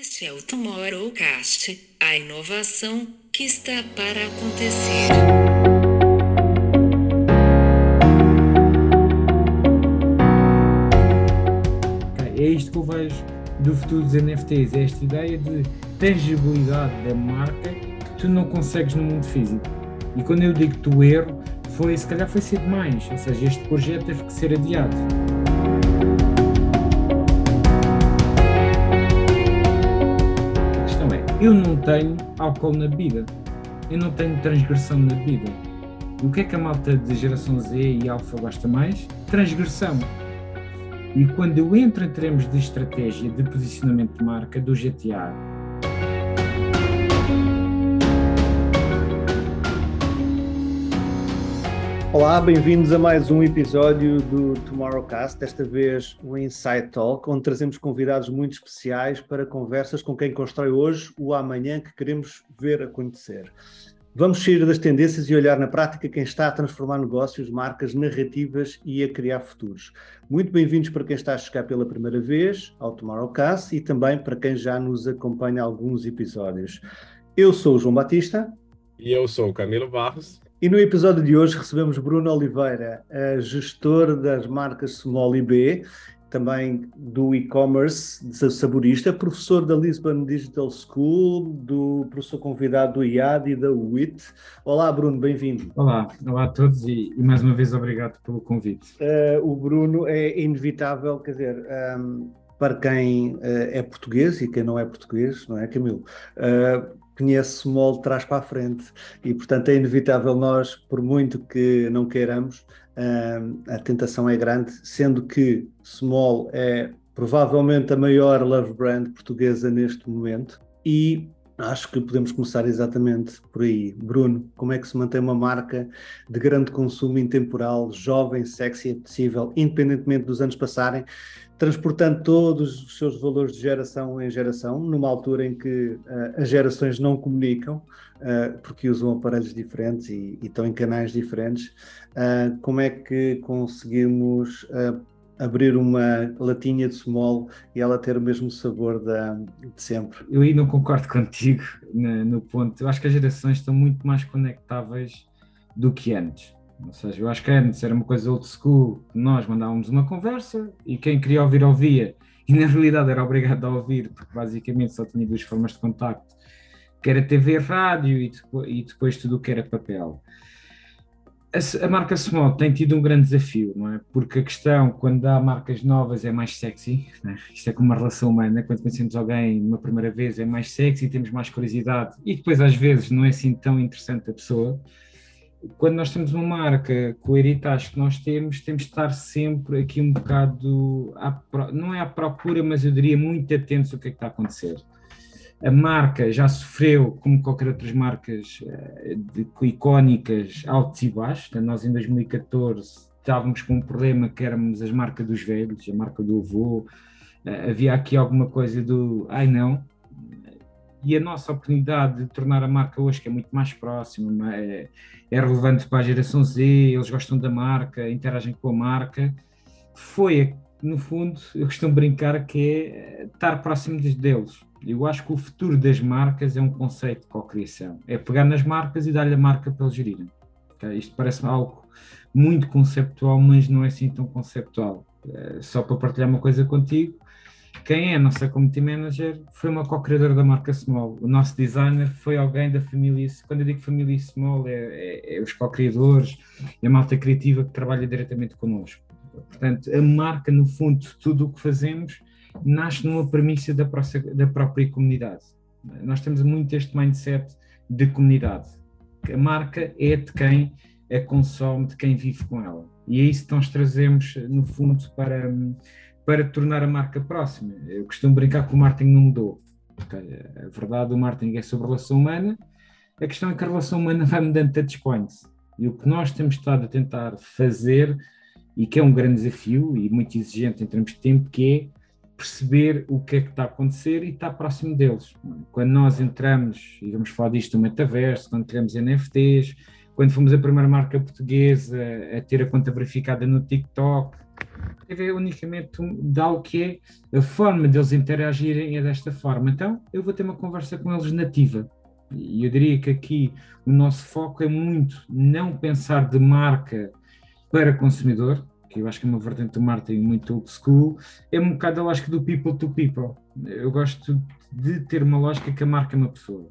Este é o Tomorrowcast, a inovação que está para acontecer. É isto que eu vejo do futuro dos NFTs, é esta ideia de tangibilidade da marca que tu não consegues no mundo físico. E quando eu digo tu erro, foi, se calhar foi ser demais, ou seja, este projeto teve que ser adiado. Eu não tenho álcool na bebida, eu não tenho transgressão na bebida. E o que é que a malta de geração Z e Alfa gosta mais? Transgressão. E quando eu entro em termos de estratégia de posicionamento de marca do GTA, Olá, bem-vindos a mais um episódio do Tomorrowcast, desta vez o Insight Talk, onde trazemos convidados muito especiais para conversas com quem constrói hoje o amanhã que queremos ver acontecer. Vamos sair das tendências e olhar na prática quem está a transformar negócios, marcas, narrativas e a criar futuros. Muito bem-vindos para quem está a chegar pela primeira vez ao Tomorrowcast e também para quem já nos acompanha alguns episódios. Eu sou o João Batista. E eu sou o Camilo Barros. E no episódio de hoje recebemos Bruno Oliveira, gestor das marcas Small IB, também do e-commerce, saborista, professor da Lisbon Digital School, do professor convidado do IAD e da WIT. Olá, Bruno, bem-vindo. Olá, olá a todos e, e, mais uma vez obrigado pelo convite. Uh, o Bruno é inevitável, quer dizer. Um, para quem uh, é português e quem não é português, não é, Camilo? Uh, conhece de trás para a frente e, portanto, é inevitável nós, por muito que não queiramos, a tentação é grande, sendo que Small é provavelmente a maior love brand portuguesa neste momento e acho que podemos começar exatamente por aí. Bruno, como é que se mantém uma marca de grande consumo intemporal, jovem, sexy, apetecível, independentemente dos anos passarem? Transportando todos os seus valores de geração em geração, numa altura em que uh, as gerações não comunicam, uh, porque usam aparelhos diferentes e, e, estão em canais diferentes. Uh, como é que conseguimos abrir uma latinha de small e ela ter o mesmo sabor da, de sempre? Eu aí não concordo contigo no, no ponto. Eu acho que as gerações estão muito mais conectáveis do que antes. Ou seja, eu acho que antes era uma coisa old school, nós mandávamos uma conversa e quem queria ouvir, ouvia. E na realidade era obrigado a ouvir, porque basicamente só tinha duas formas de contacto, que era TV, rádio e depois, e depois tudo o que era papel. A, a, marca Small tem tido um grande desafio, não é? Porque a questão, quando há marcas novas, é mais sexy. É? Isto é como uma relação humana. Quando conhecemos alguém uma primeira vez, é mais sexy, temos mais curiosidade. E depois, às vezes, não é assim tão interessante a pessoa quando nós temos uma marca com o heritage que nós temos, temos de estar sempre aqui um bocado, à, não é à procura, mas eu diria muito atentos ao que é que está a acontecer. A marca já sofreu, como qualquer outras marcas eh, de, icónicas, altos e baixos. Nós, em 2014, estávamos com um problema que éramos as marcas dos velhos, a marca do avô. Eh, havia aqui alguma coisa do, ai não, e a nossa oportunidade de tornar a marca hoje, que é muito mais próxima, é, é relevante para a geração Z, eles gostam da marca, interagem com a marca, foi, no fundo, eu costumo brincar que é estar próximo deles. Eu acho que o futuro das marcas é um conceito de co-criação. É pegar nas marcas e dar-lhe a marca para eles gerirem. Isto parece algo muito conceptual, mas não é assim tão conceptual. É, só para partilhar uma coisa contigo, quem é a nossa community manager foi uma co-criadora da marca Small. O nosso designer foi alguém da família. Quando eu digo família Small, é, é, é os co-criadores e a malta criativa que trabalha diretamente connosco. Portanto, a marca, no fundo, tudo o que fazemos nasce numa premissa da, da própria comunidade. Nós temos muito este mindset de comunidade. A marca é de quem a consome, de quem vive com ela. E é isso que nós trazemos, no fundo, para para tornar a marca próxima. Eu costumo brincar que o marketing não mudou. Okay? A verdade, o marketing é sobre a relação humana. A questão é que a relação humana vai mudando touch points. E o que nós temos estado a tentar fazer, e que é um grande desafio e muito exigente em termos de tempo, que é perceber o que é que está a acontecer e estar próximo deles. Quando nós entramos, e vamos falar disto no metaverso, quando criamos NFTs, quando fomos a primeira marca portuguesa a ter a conta verificada no TikTok, é unicamente de algo que é a forma deles interagirem é desta forma. Então, eu vou ter uma conversa com eles nativa. E eu diria que aqui o nosso foco é muito não pensar de marca para consumidor, que eu acho que é uma vertente do marketing muito old school, é um bocado a lógica do people to people. Eu gosto de ter uma lógica que a marca é uma pessoa.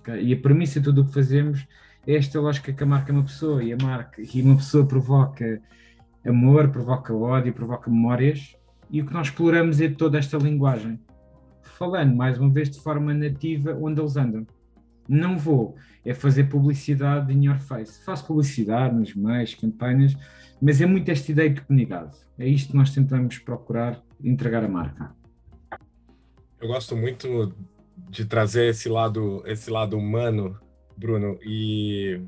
Okay? E a premissa de tudo o que fazemos é esta lógica que a marca é uma pessoa e a marca e uma pessoa provoca amor, provoca ódio, provoca memórias e o que nós exploramos é toda esta linguagem. Falando mais uma vez de forma nativa onde eles andam. Não vou é fazer publicidade in your face. Faço publicidade nos meios, campanhas, mas é muito esta ideia de comunidade. É isto que nós tentamos procurar entregar a marca. Eu gosto muito de trazer esse lado, esse lado humano, Bruno, e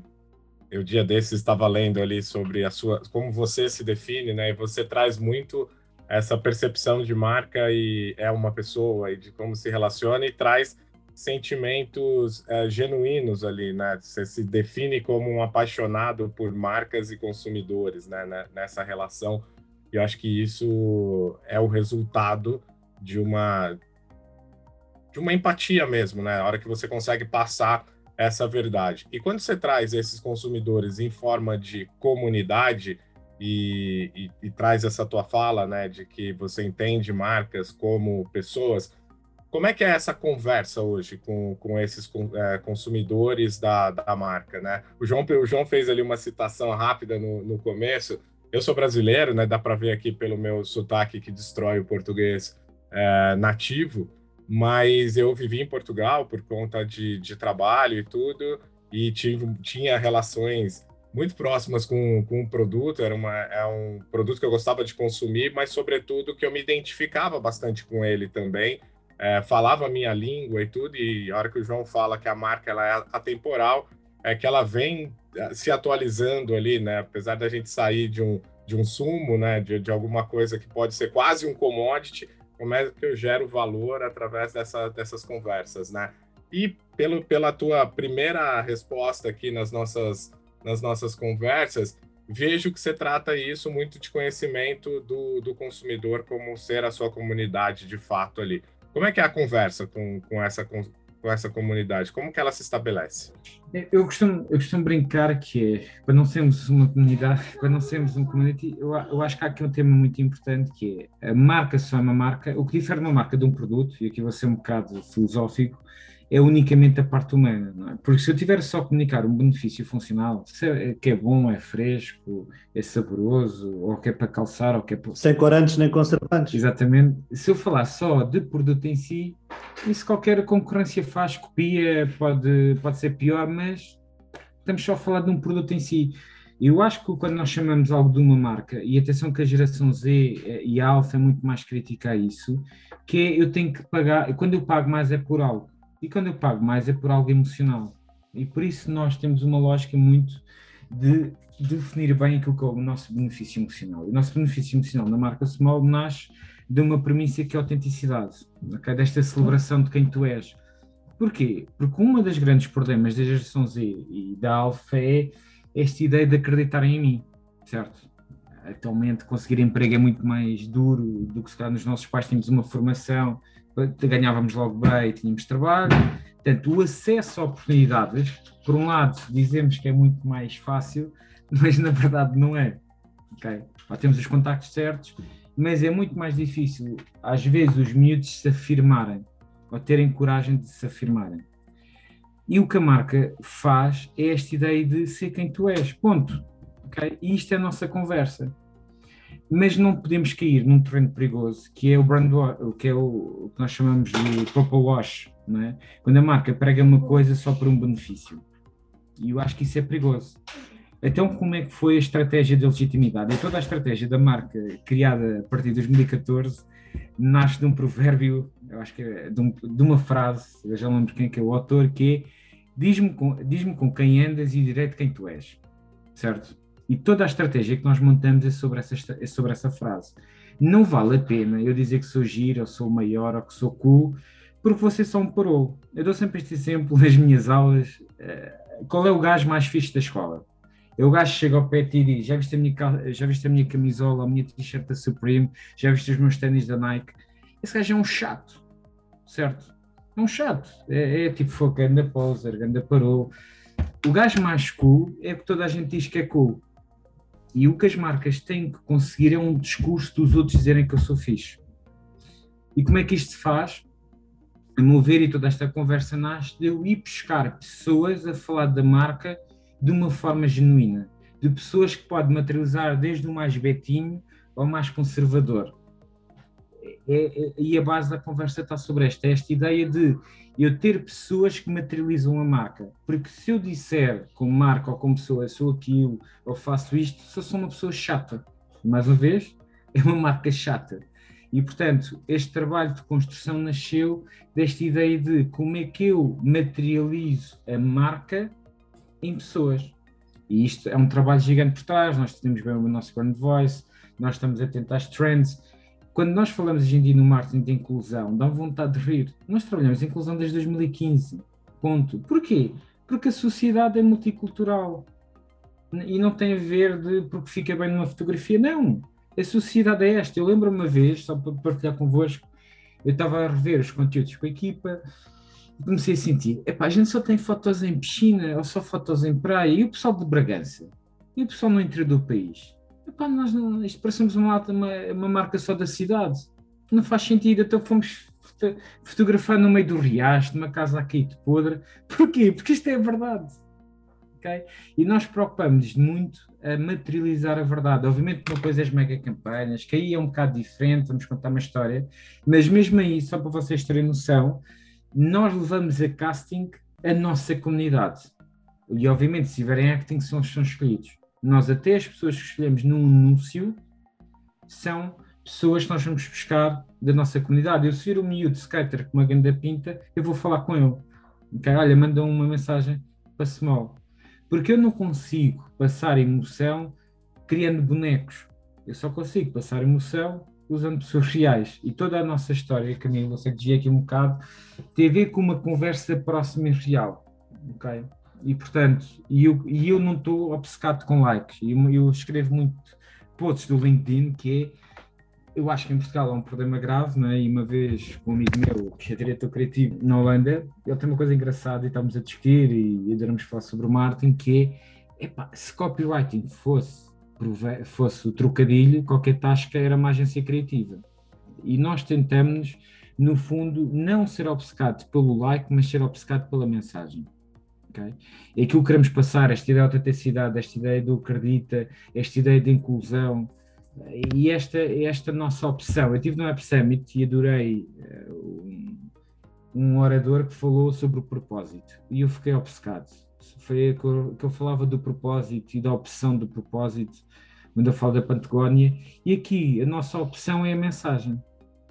eu dia desses estava lendo ali sobre a sua, como você se define, né? E você traz muito essa percepção de marca e é uma pessoa e de como se relaciona e traz sentimentos é, genuínos ali, né? Você se define como um apaixonado por marcas e consumidores, né? né? Nessa relação. E eu acho que isso é o resultado de uma de uma empatia mesmo, né? A hora que você consegue passar essa verdade. E quando você traz esses consumidores em forma de comunidade e, e, e traz essa tua fala, né, de que você entende marcas como pessoas, como é que é essa conversa hoje com, com esses é, consumidores da, da marca, né? O João, o João fez ali uma citação rápida no, no começo. Eu sou brasileiro, né? Dá para ver aqui pelo meu sotaque que destrói o português é, nativo, mas eu vivi em Portugal por conta de, de trabalho e tudo, e tive, tinha relações muito próximas com, com o produto, era uma, é um produto que eu gostava de consumir, mas sobretudo que eu me identificava bastante com ele também, é, falava a minha língua e tudo, e a hora que o João fala que a marca ela é atemporal, é que ela vem é, se atualizando ali, né? Apesar da gente sair de um, de um sumo, né? De, de alguma coisa que pode ser quase um commodity, como é que eu gero valor através dessa, dessas conversas, né? E pelo, pela tua primeira resposta aqui nas nossas, nas nossas conversas, vejo que você trata isso muito de conhecimento do, do consumidor como ser a sua comunidade de fato ali. Como é que é a conversa com, com, essa, com, essa comunidade? Como que ela se estabelece? Eu costumo, eu costumo brincar que é, para não sermos uma comunidade, para não sermos um community, eu, eu acho que há aqui um tema muito importante que é a marca só é uma marca, o que difere uma marca de um produto, e aqui vou ser um bocado filosófico, é unicamente a parte humana, não é? Porque se eu tiver só a comunicar um benefício funcional, é, que é bom, é fresco, é saboroso, ou que é para calçar, ou que é para... Sem corantes nem conservantes. Exatamente. Se eu falar só de produto em si, isso qualquer concorrência faz, copia, pode, pode ser pior, mas estamos só a falar de um produto em si. Eu acho que quando nós chamamos algo de uma marca, e atenção que a geração Z eh, e a Alfa é muito mais crítica a isso, que é eu tenho que pagar, quando eu pago mais é por algo. E quando eu pago mais é por algo emocional. E por isso nós temos uma lógica muito de definir bem aquilo que é o nosso benefício emocional. O nosso benefício emocional na marca Small nasce de uma premissa que é a autenticidade, okay? desta celebração de quem tu és. Porquê? Porque um dos grandes problemas da geração Z e da Alfa é esta ideia de acreditarem em mim, certo? Atualmente conseguir emprego é muito mais duro do que se calhar nos nossos pais tínhamos uma formação ganhávamos logo bem, tínhamos trabalho. Portanto, o acesso a oportunidades, por um lado, dizemos que é muito mais fácil, mas na verdade não é. Okay? Temos os contactos certos, mas é muito mais difícil, às vezes, os miúdos se afirmarem ou terem coragem de se afirmarem. E o que a marca faz é esta ideia de ser quem tu és, ponto. Okay? E isto é a nossa conversa mas não podemos cair num terreno perigoso que é o brand que é o, o, que nós chamamos de purple wash, não é? quando a marca prega uma coisa só por um benefício. E eu acho que isso é perigoso. Então, como é que foi a estratégia de legitimidade? E toda a estratégia da marca, criada a partir de 2014, nasce de um provérbio, eu acho que é de, um, de uma frase, eu já lembro quem é, é o autor, que é diz-me com, diz com quem andas e direito quem tu és. Certo? E toda a estratégia que nós montamos é sobre essa, é sobre essa frase. Não vale a pena eu dizer que sou giro, ou sou maior, ou que sou cool, porque você só me parou. Eu dou sempre este exemplo nas minhas aulas. Uh, qual é o gajo mais fixe da escola? É o gajo que chega ao pé e diz: já viste a minha, já viste a minha camisola, a minha t-shirt da Supreme, já viste os meus ténis da Nike. Esse gajo é um chato, certo? É um chato. É, é tipo, foi ganda poser, ganda parou. O gajo mais cool é que toda a gente diz que é cool. E o que as marcas têm que conseguir é um discurso dos outros dizerem que eu sou fixe. E como é que isto se faz? A meu ver, e toda esta conversa nasce de eu ir buscar pessoas a falar da marca de uma forma genuína, de pessoas que podem materializar desde o mais betinho ao mais conservador. É, é, e a base da conversa está sobre esta, esta ideia de eu ter pessoas que materializam a marca. Porque se eu disser como marca ou como pessoa, sou aquilo ou faço isto, só sou uma pessoa chata. Mais uma vez, é uma marca chata. E, portanto, este trabalho de construção nasceu desta ideia de como é que eu materializo a marca em pessoas. E isto é um trabalho gigante por trás, nós temos bem o nosso brand voice, nós estamos atentos às trends. Quando nós falamos hoje em dia no marketing de inclusão, dá vontade de rir. Nós trabalhamos em inclusão desde 2015. Ponto. Porquê? Porque a sociedade é multicultural. E não tem a ver de porque fica bem numa fotografia, não a sociedade é esta. Eu lembro uma vez, só para partilhar convosco, eu estava a rever os conteúdos com a equipa e comecei a sentir: epá, a gente só tem fotos em piscina ou só fotos em praia, e o pessoal de Bragança, e o pessoal no interior do país. Epá, nós não, isto parecemos uma, uma, uma marca só da cidade. Não faz sentido, então fomos fotografar no meio do riacho, numa casa aqui de podre. Porquê? Porque isto é a verdade. Okay? E nós preocupamos muito a materializar a verdade. Obviamente que coisa é as mega campanhas, que aí é um bocado diferente, vamos contar uma história, mas mesmo aí, só para vocês terem noção, nós levamos a casting a nossa comunidade. E obviamente, se tiverem acting, são, são escolhidos. Nós, até as pessoas que escolhemos num anúncio, são pessoas que nós vamos buscar da nossa comunidade. Eu, se vir um miúdo skater com uma grande pinta, eu vou falar com ele. Okay? Olha, manda uma mensagem para Small porque eu não consigo passar emoção criando bonecos. Eu só consigo passar emoção usando pessoas reais. E toda a nossa história, Camilo, você dizia aqui um bocado, tem a ver com uma conversa próxima e real. Ok? E portanto, e eu, e eu não estou obcecado com likes. Eu, eu escrevo muito posts do LinkedIn que é eu acho que em Portugal há um problema grave, né? e uma vez com um amigo meu, que é diretor criativo na Holanda, ele tem uma coisa engraçada e estamos a discutir e adoramos falar sobre o marketing, que é, epá, se copywriting fosse, fosse o trocadilho, qualquer tasca era uma agência criativa. E nós tentamos, no fundo, não ser obcecado pelo like, mas ser obcecado pela mensagem. Okay? E aquilo que queremos passar, esta ideia de autenticidade, esta ideia do acredita, esta ideia de inclusão, e esta, esta nossa opção, eu tive no Web Summit e adorei uh, um, um, orador que falou sobre o propósito e eu fiquei obcecado. Foi que eu, que eu falava do propósito e da opção do propósito, quando eu falo da Patagónia, e aqui a nossa opção é a mensagem.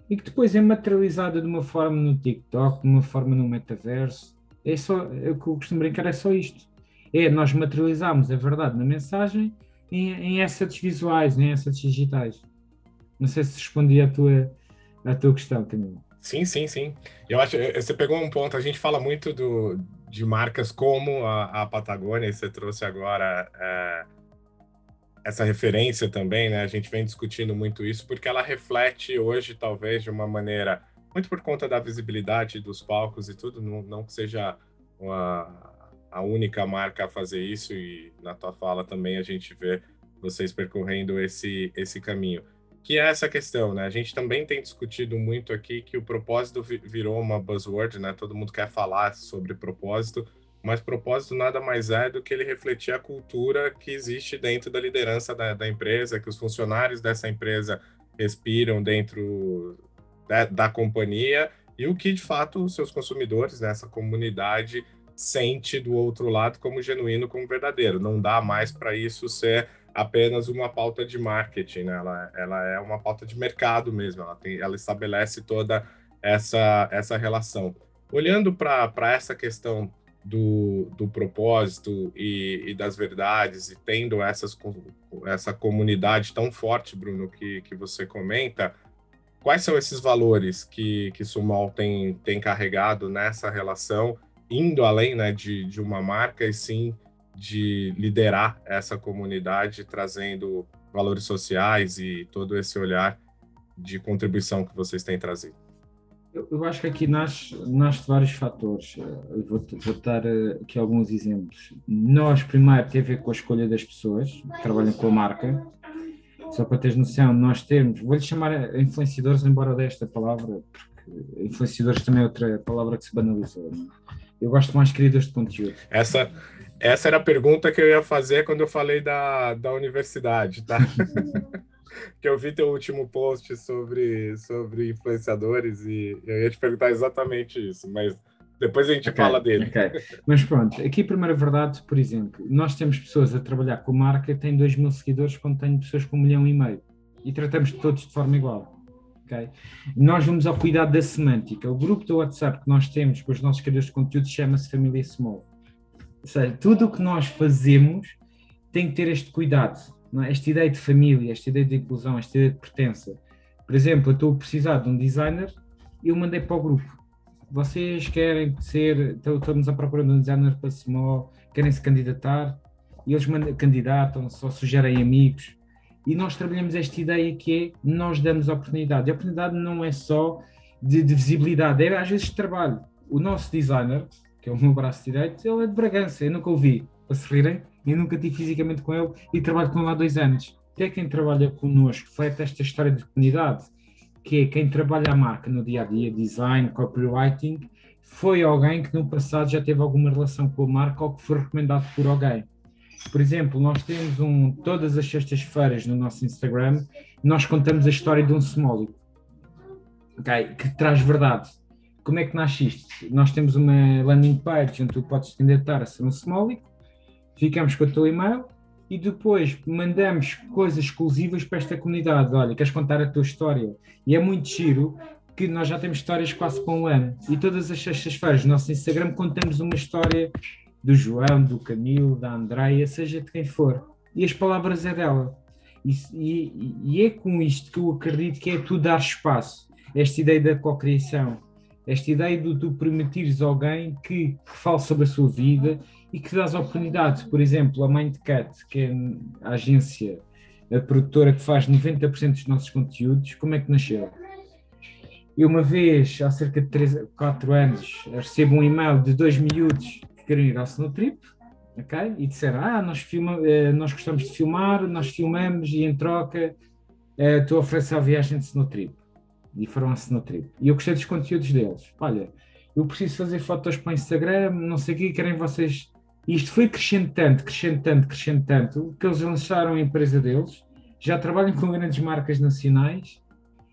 E que depois é materializada de uma forma no TikTok, de uma forma no metaverso. É só, é o que eu costumo brincar, é só isto. É nós materializarmos a verdade na mensagem em, em assets visuais, em assets digitais. Não sei se respondi à tua, à tua questão, Camilo. Sim, sim, sim. Eu acho você pegou um ponto. A gente fala muito do, de marcas como a, a Patagônia, e você trouxe agora é, essa referência também, né? A gente vem discutindo muito isso porque ela reflete hoje, talvez, de uma maneira muito por conta da visibilidade dos palcos e tudo, não, não que seja uma, a única marca a fazer isso e na tua fala também a gente vê vocês percorrendo esse esse caminho. Que é essa questão, né? A gente também tem discutido muito aqui que o propósito virou uma buzzword, né? Todo mundo quer falar sobre propósito, mas propósito nada mais é do que ele refletir a cultura que existe dentro da liderança da, da empresa, que os funcionários dessa empresa respiram dentro da, da companhia e o que de fato seus consumidores nessa comunidade sente do outro lado como genuíno, como verdadeiro. Não dá mais para isso ser apenas uma pauta de marketing, né? ela, ela é uma pauta de mercado mesmo, ela, tem, ela estabelece toda essa, essa relação. Olhando para essa questão do, do propósito e, e, das verdades, e tendo essas, essa comunidade tão forte, Bruno, que, que você comenta, quais são esses valores que, que Sumal tem, tem carregado nessa relação indo além né, de, de uma marca e sim de liderar essa comunidade, trazendo valores sociais e todo esse olhar de contribuição que vocês têm trazido? Eu, eu acho que aqui nasce, nasce vários fatores. Eu vou, vou dar eh, aqui alguns exemplos. Nós, primeiro, tem a ver com a escolha das pessoas que trabalham com a marca. Só para teres noção, nós temos, vou-lhe chamar influenciadores, embora desta palavra, porque influenciadores também é outra palavra que se banalizou. É? Eu gosto mais criadores de conteúdo. Essa, essa era a pergunta que eu ia fazer quando eu falei da, da universidade, tá? que eu vi teu último post sobre, sobre influenciadores e eu ia te perguntar exatamente isso, mas depois a gente okay, fala dele. Okay. Mas pronto, aqui a primeira verdade, por exemplo, nós temos pessoas a trabalhar com marca que têm 2 mil seguidores quando tem pessoas com um milhão e meio e tratamos todos de forma igual. Okay? Nós vamos ao cuidado da semântica. O grupo do WhatsApp que nós temos com os nossos criadores de conteúdo chama-se Família Small. Ou seja, tudo o que nós fazemos tem que ter este cuidado, é? esta ideia de família, esta ideia de inclusão, esta ideia de pertença. Por exemplo, eu estou a precisar de um designer e eu mandei para o grupo. Vocês querem ser, então estamos à procura de um designer para Small, querem se candidatar, e eles candidatam, só sugerem amigos, e nós trabalhamos esta ideia que é nós damos oportunidade. A oportunidade não é só de, de visibilidade, é às vezes de trabalho. O nosso designer, que é o meu braço direito, ele é de Bragança, eu nunca o vi, para se rirem, eu nunca estive fisicamente com ele e trabalho com ele há dois anos. Até quem trabalha connosco, reflete esta história de comunidade, que é quem trabalha a marca no dia a dia, design, copywriting, foi alguém que no passado já teve alguma relação com a marca ou que foi recomendado por alguém. Por exemplo, nós temos um, todas as sextas-feiras no nosso Instagram, nós contamos a história de um somólico, okay, que traz verdade. Como é que nasce isto? Nós temos uma landing page onde tu podes candidatar a ser um somólico, ficamos com o teu e-mail e depois mandamos coisas exclusivas para esta comunidade. Olha, queres contar a tua história? E é muito giro que nós já temos histórias quase para um ano. E todas as sextas-feiras no nosso Instagram contamos uma história do João, do Camilo, da Andreia, seja de quem for. E as palavras é dela. E, e, e, é com isto que eu acredito que é tu dar espaço. Esta ideia da cocriação, esta ideia de tu permitires alguém que, que fale sobre a sua vida e que dás oportunidade. Por exemplo, a Mindcat, que é a agência, a produtora que faz 90% dos nossos conteúdos, como é que nasceu? Eu uma vez, há cerca de 3, 4 anos, recebo um e-mail de dois miúdos queiram ir ao Snowtrip, ok? E disseram, ah, nós, filma, eh, nós gostamos de filmar, nós filmamos e em troca uh, tu ofereces a viagem de Snowtrip. E foram a Snowtrip. E eu gostei dos conteúdos deles. Olha, eu preciso fazer fotos para o Instagram, não sei o que, querem vocês... Isto foi crescendo tanto, crescendo tanto, crescendo tanto, que eles lançaram a empresa deles, já trabalham com grandes marcas nacionais,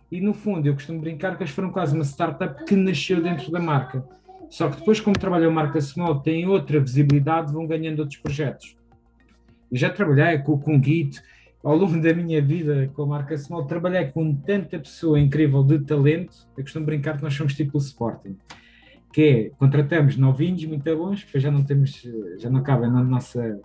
e no fundo eu costumo brincar que eles foram quase uma startup que nasceu dentro da marca. Só que depois, como trabalham marca small, têm outra visibilidade, vão ganhando outros projetos. E já trabalhei com, com Git, ao longo da minha vida com a marca small, trabalhei com tanta pessoa incrível de talento, eu costumo brincar que nós somos tipo o Sporting, que é, contratamos novinhos muito bons, depois já não temos, já não cabem na nossa,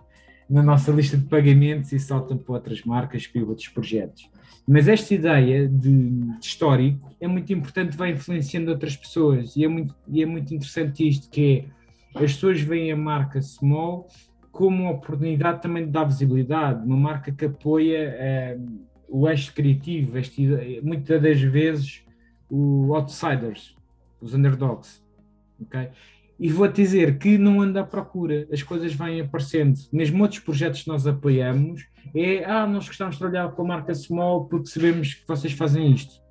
na nossa lista de pagamentos e saltam para outras marcas, para outros projetos. Mas esta ideia de, de, histórico é muito importante, vai influenciando outras pessoas e é muito, e é muito interessante isto, que é, as pessoas veem a marca Small como uma oportunidade também de dar visibilidade, uma marca que apoia eh, o eixo criativo, este, muitas das vezes os outsiders, os underdogs, ok? E vou-te dizer que não anda à procura, as coisas vêm aparecendo. Mesmo outros projetos que nós apoiamos, é, ah, nós gostamos de trabalhar com a marca Small porque sabemos que vocês fazem isto.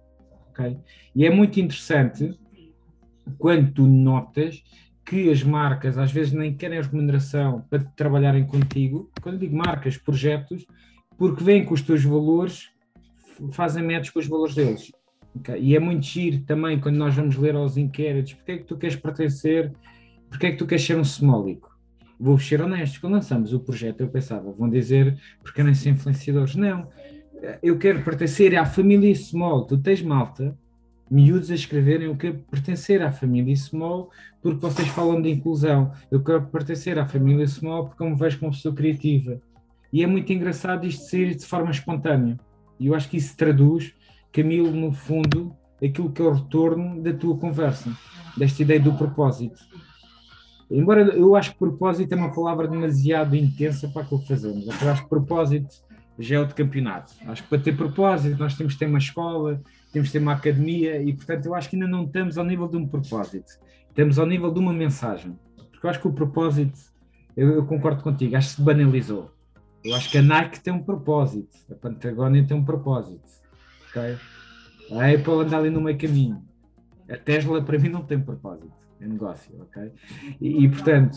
Okay? E é muito interessante quando tu notas que as marcas às vezes nem querem a remuneração para trabalharem contigo, quando digo marcas, projetos, porque vêm com os teus valores, fazem métodos com os valores deles. E é muito giro também quando nós vamos ler aos inquéritos, porque é que tu queres pertencer porque é que tu queres ser um smólico? Vou ser honesto, quando lançamos o projeto eu pensava, vão dizer porque querem ser influenciadores. Não, eu quero pertencer à família small, tu tens malta, miúdos a escreverem, eu quero pertencer à família small porque vocês falam de inclusão, eu quero pertencer à família small porque eu me vejo como pessoa criativa. E é muito engraçado isto ser de forma espontânea. E eu acho que isso traduz, Camilo, no fundo, aquilo que é o retorno da tua conversa, desta ideia do propósito. embora eu acho que propósito é uma palavra demasiado intensa para aquilo que fazemos. Eu acho que propósito já é outro campeonato. Acho que para ter propósito nós temos que ter uma escola, temos que ter uma academia e, portanto, eu acho que ainda não estamos ao nível de um propósito. Estamos ao nível de uma mensagem. Porque eu acho que o propósito, eu, eu concordo contigo, acho que se banalizou. Eu acho que a Nike tem um propósito, a Patagonia tem um propósito. Okay? A Apple anda ali no meio caminho. A Tesla, para mim, não tem propósito. É negócio, ok? E, e, portanto,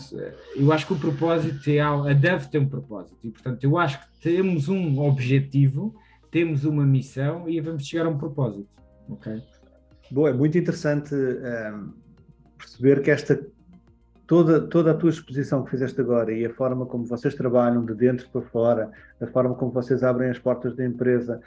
eu acho que o propósito é a Dove tem um propósito. E, portanto, eu acho que temos um objetivo, temos uma missão e vamos chegar a um propósito, ok? Bom, é muito interessante um, ehm, perceber que esta toda, toda a tua exposição que fizeste agora e a forma como vocês trabalham de dentro para fora, a forma como vocês abrem as portas da empresa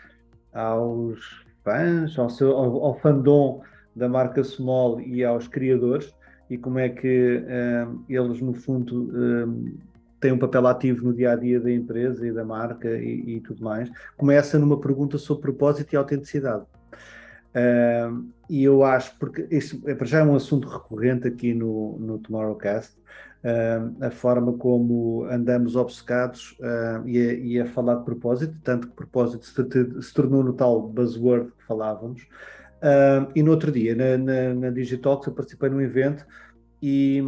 aos fãs, ao, seu, ao, ao fandom da marca Small e aos criadores, e como é que um, eles, no fundo, um, têm um papel ativo no dia a dia da empresa e da marca e, e tudo mais, começa numa pergunta sobre propósito e autenticidade. Um, e eu acho, porque isso é, para já é um assunto recorrente aqui no, no Tomorrowcast, a forma como andamos obcecados uh, e, a, e, a, falar de propósito, tanto que propósito se, se tornou no tal buzzword que falávamos. Uh, e no outro dia, na, na, na Digitalks, eu participei num evento e,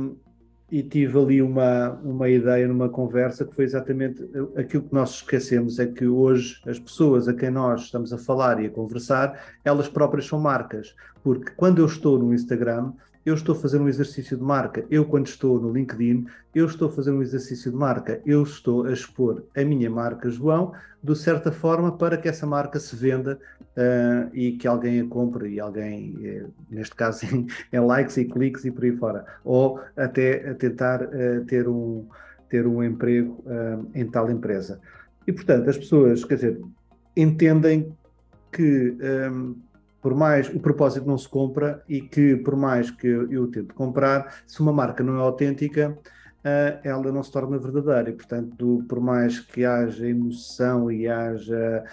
e tive ali uma, uma ideia numa conversa que foi exatamente aquilo que nós esquecemos: é que hoje as pessoas a quem nós estamos a falar e a conversar, elas próprias são marcas. Porque quando eu estou no Instagram, eu estou a fazer um exercício de marca. Eu, quando estou no LinkedIn, eu estou a fazer um exercício de marca. Eu estou a expor a minha marca, João, de certa forma para que essa marca se venda uh, e que alguém a compre e alguém, eh, neste caso, em, likes e cliques e por aí fora. Ou até a tentar uh, ter, um, ter um emprego uh, em tal empresa. E, portanto, as pessoas, quer dizer, entendem que. Um, por mais o propósito não se compra e que por mais que eu, tente comprar, se uma marca não é autêntica, uh, ela não se torna verdadeira. E, portanto, por mais que haja emoção e haja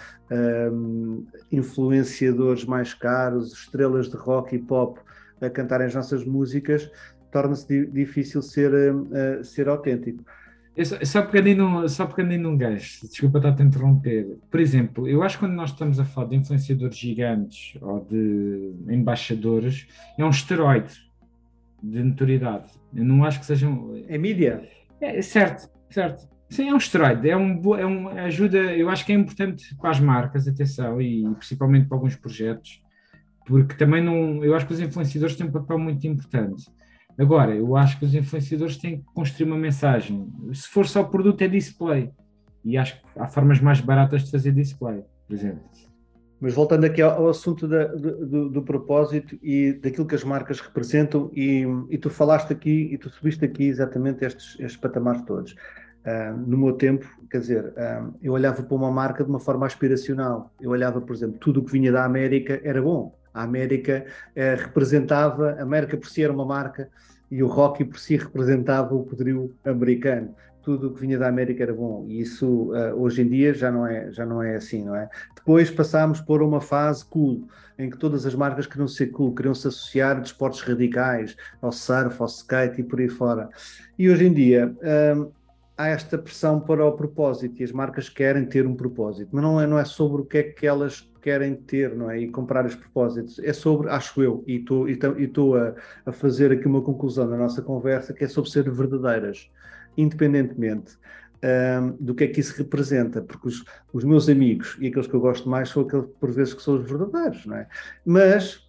um, influenciadores mais caros, estrelas de rock e pop a cantarem as nossas músicas, torna-se difícil ser, uh, ser autêntico. Só, só pegando num, só pegando num gancho, desculpa estar a te interromper. Por exemplo, eu acho que quando nós estamos a falar de influenciadores gigantes ou de embaixadores, é um esteroide de notoriedade. Eu não acho que sejam. É mídia? É, certo, certo. Sim, é um esteroide, é um, é um ajuda, eu acho que é importante para as marcas, atenção, e principalmente para alguns projetos, porque também não, eu acho que os influenciadores têm um papel muito importante Agora, eu acho que os influenciadores têm que construir uma mensagem. Se for só produto, é display. E acho que há formas mais baratas de fazer display, por exemplo. Mas voltando aqui ao, assunto da, do, do, propósito e daquilo que as marcas representam, e, e, tu falaste aqui, e tu subiste aqui exatamente estes, estes patamares todos. Uh, no meu tempo, quer dizer, uh, eu olhava para uma marca de uma forma aspiracional. Eu olhava, por exemplo, tudo o que vinha da América era bom. A América uh, representava, a América por si era uma marca, e o rock por si representava o poderio americano. Tudo o que vinha da América era bom e isso uh, hoje em dia já não é já não é assim, não é? Depois passámos por uma fase cool em que todas as marcas queriam ser cool, queriam se associar a desportos radicais, ao surf, ao skate e por aí fora. E hoje em dia uh, há esta pressão para o propósito e as marcas querem ter um propósito, mas não é, não é sobre o que é que elas querem ter não é? e comprar os propósitos, é sobre, acho eu, e estou a, a fazer aqui uma conclusão na nossa conversa, que é sobre ser verdadeiras, independentemente um, do que é que isso representa, porque os, os, meus amigos e aqueles que eu gosto mais são aqueles por vezes que são os verdadeiros, não é? Mas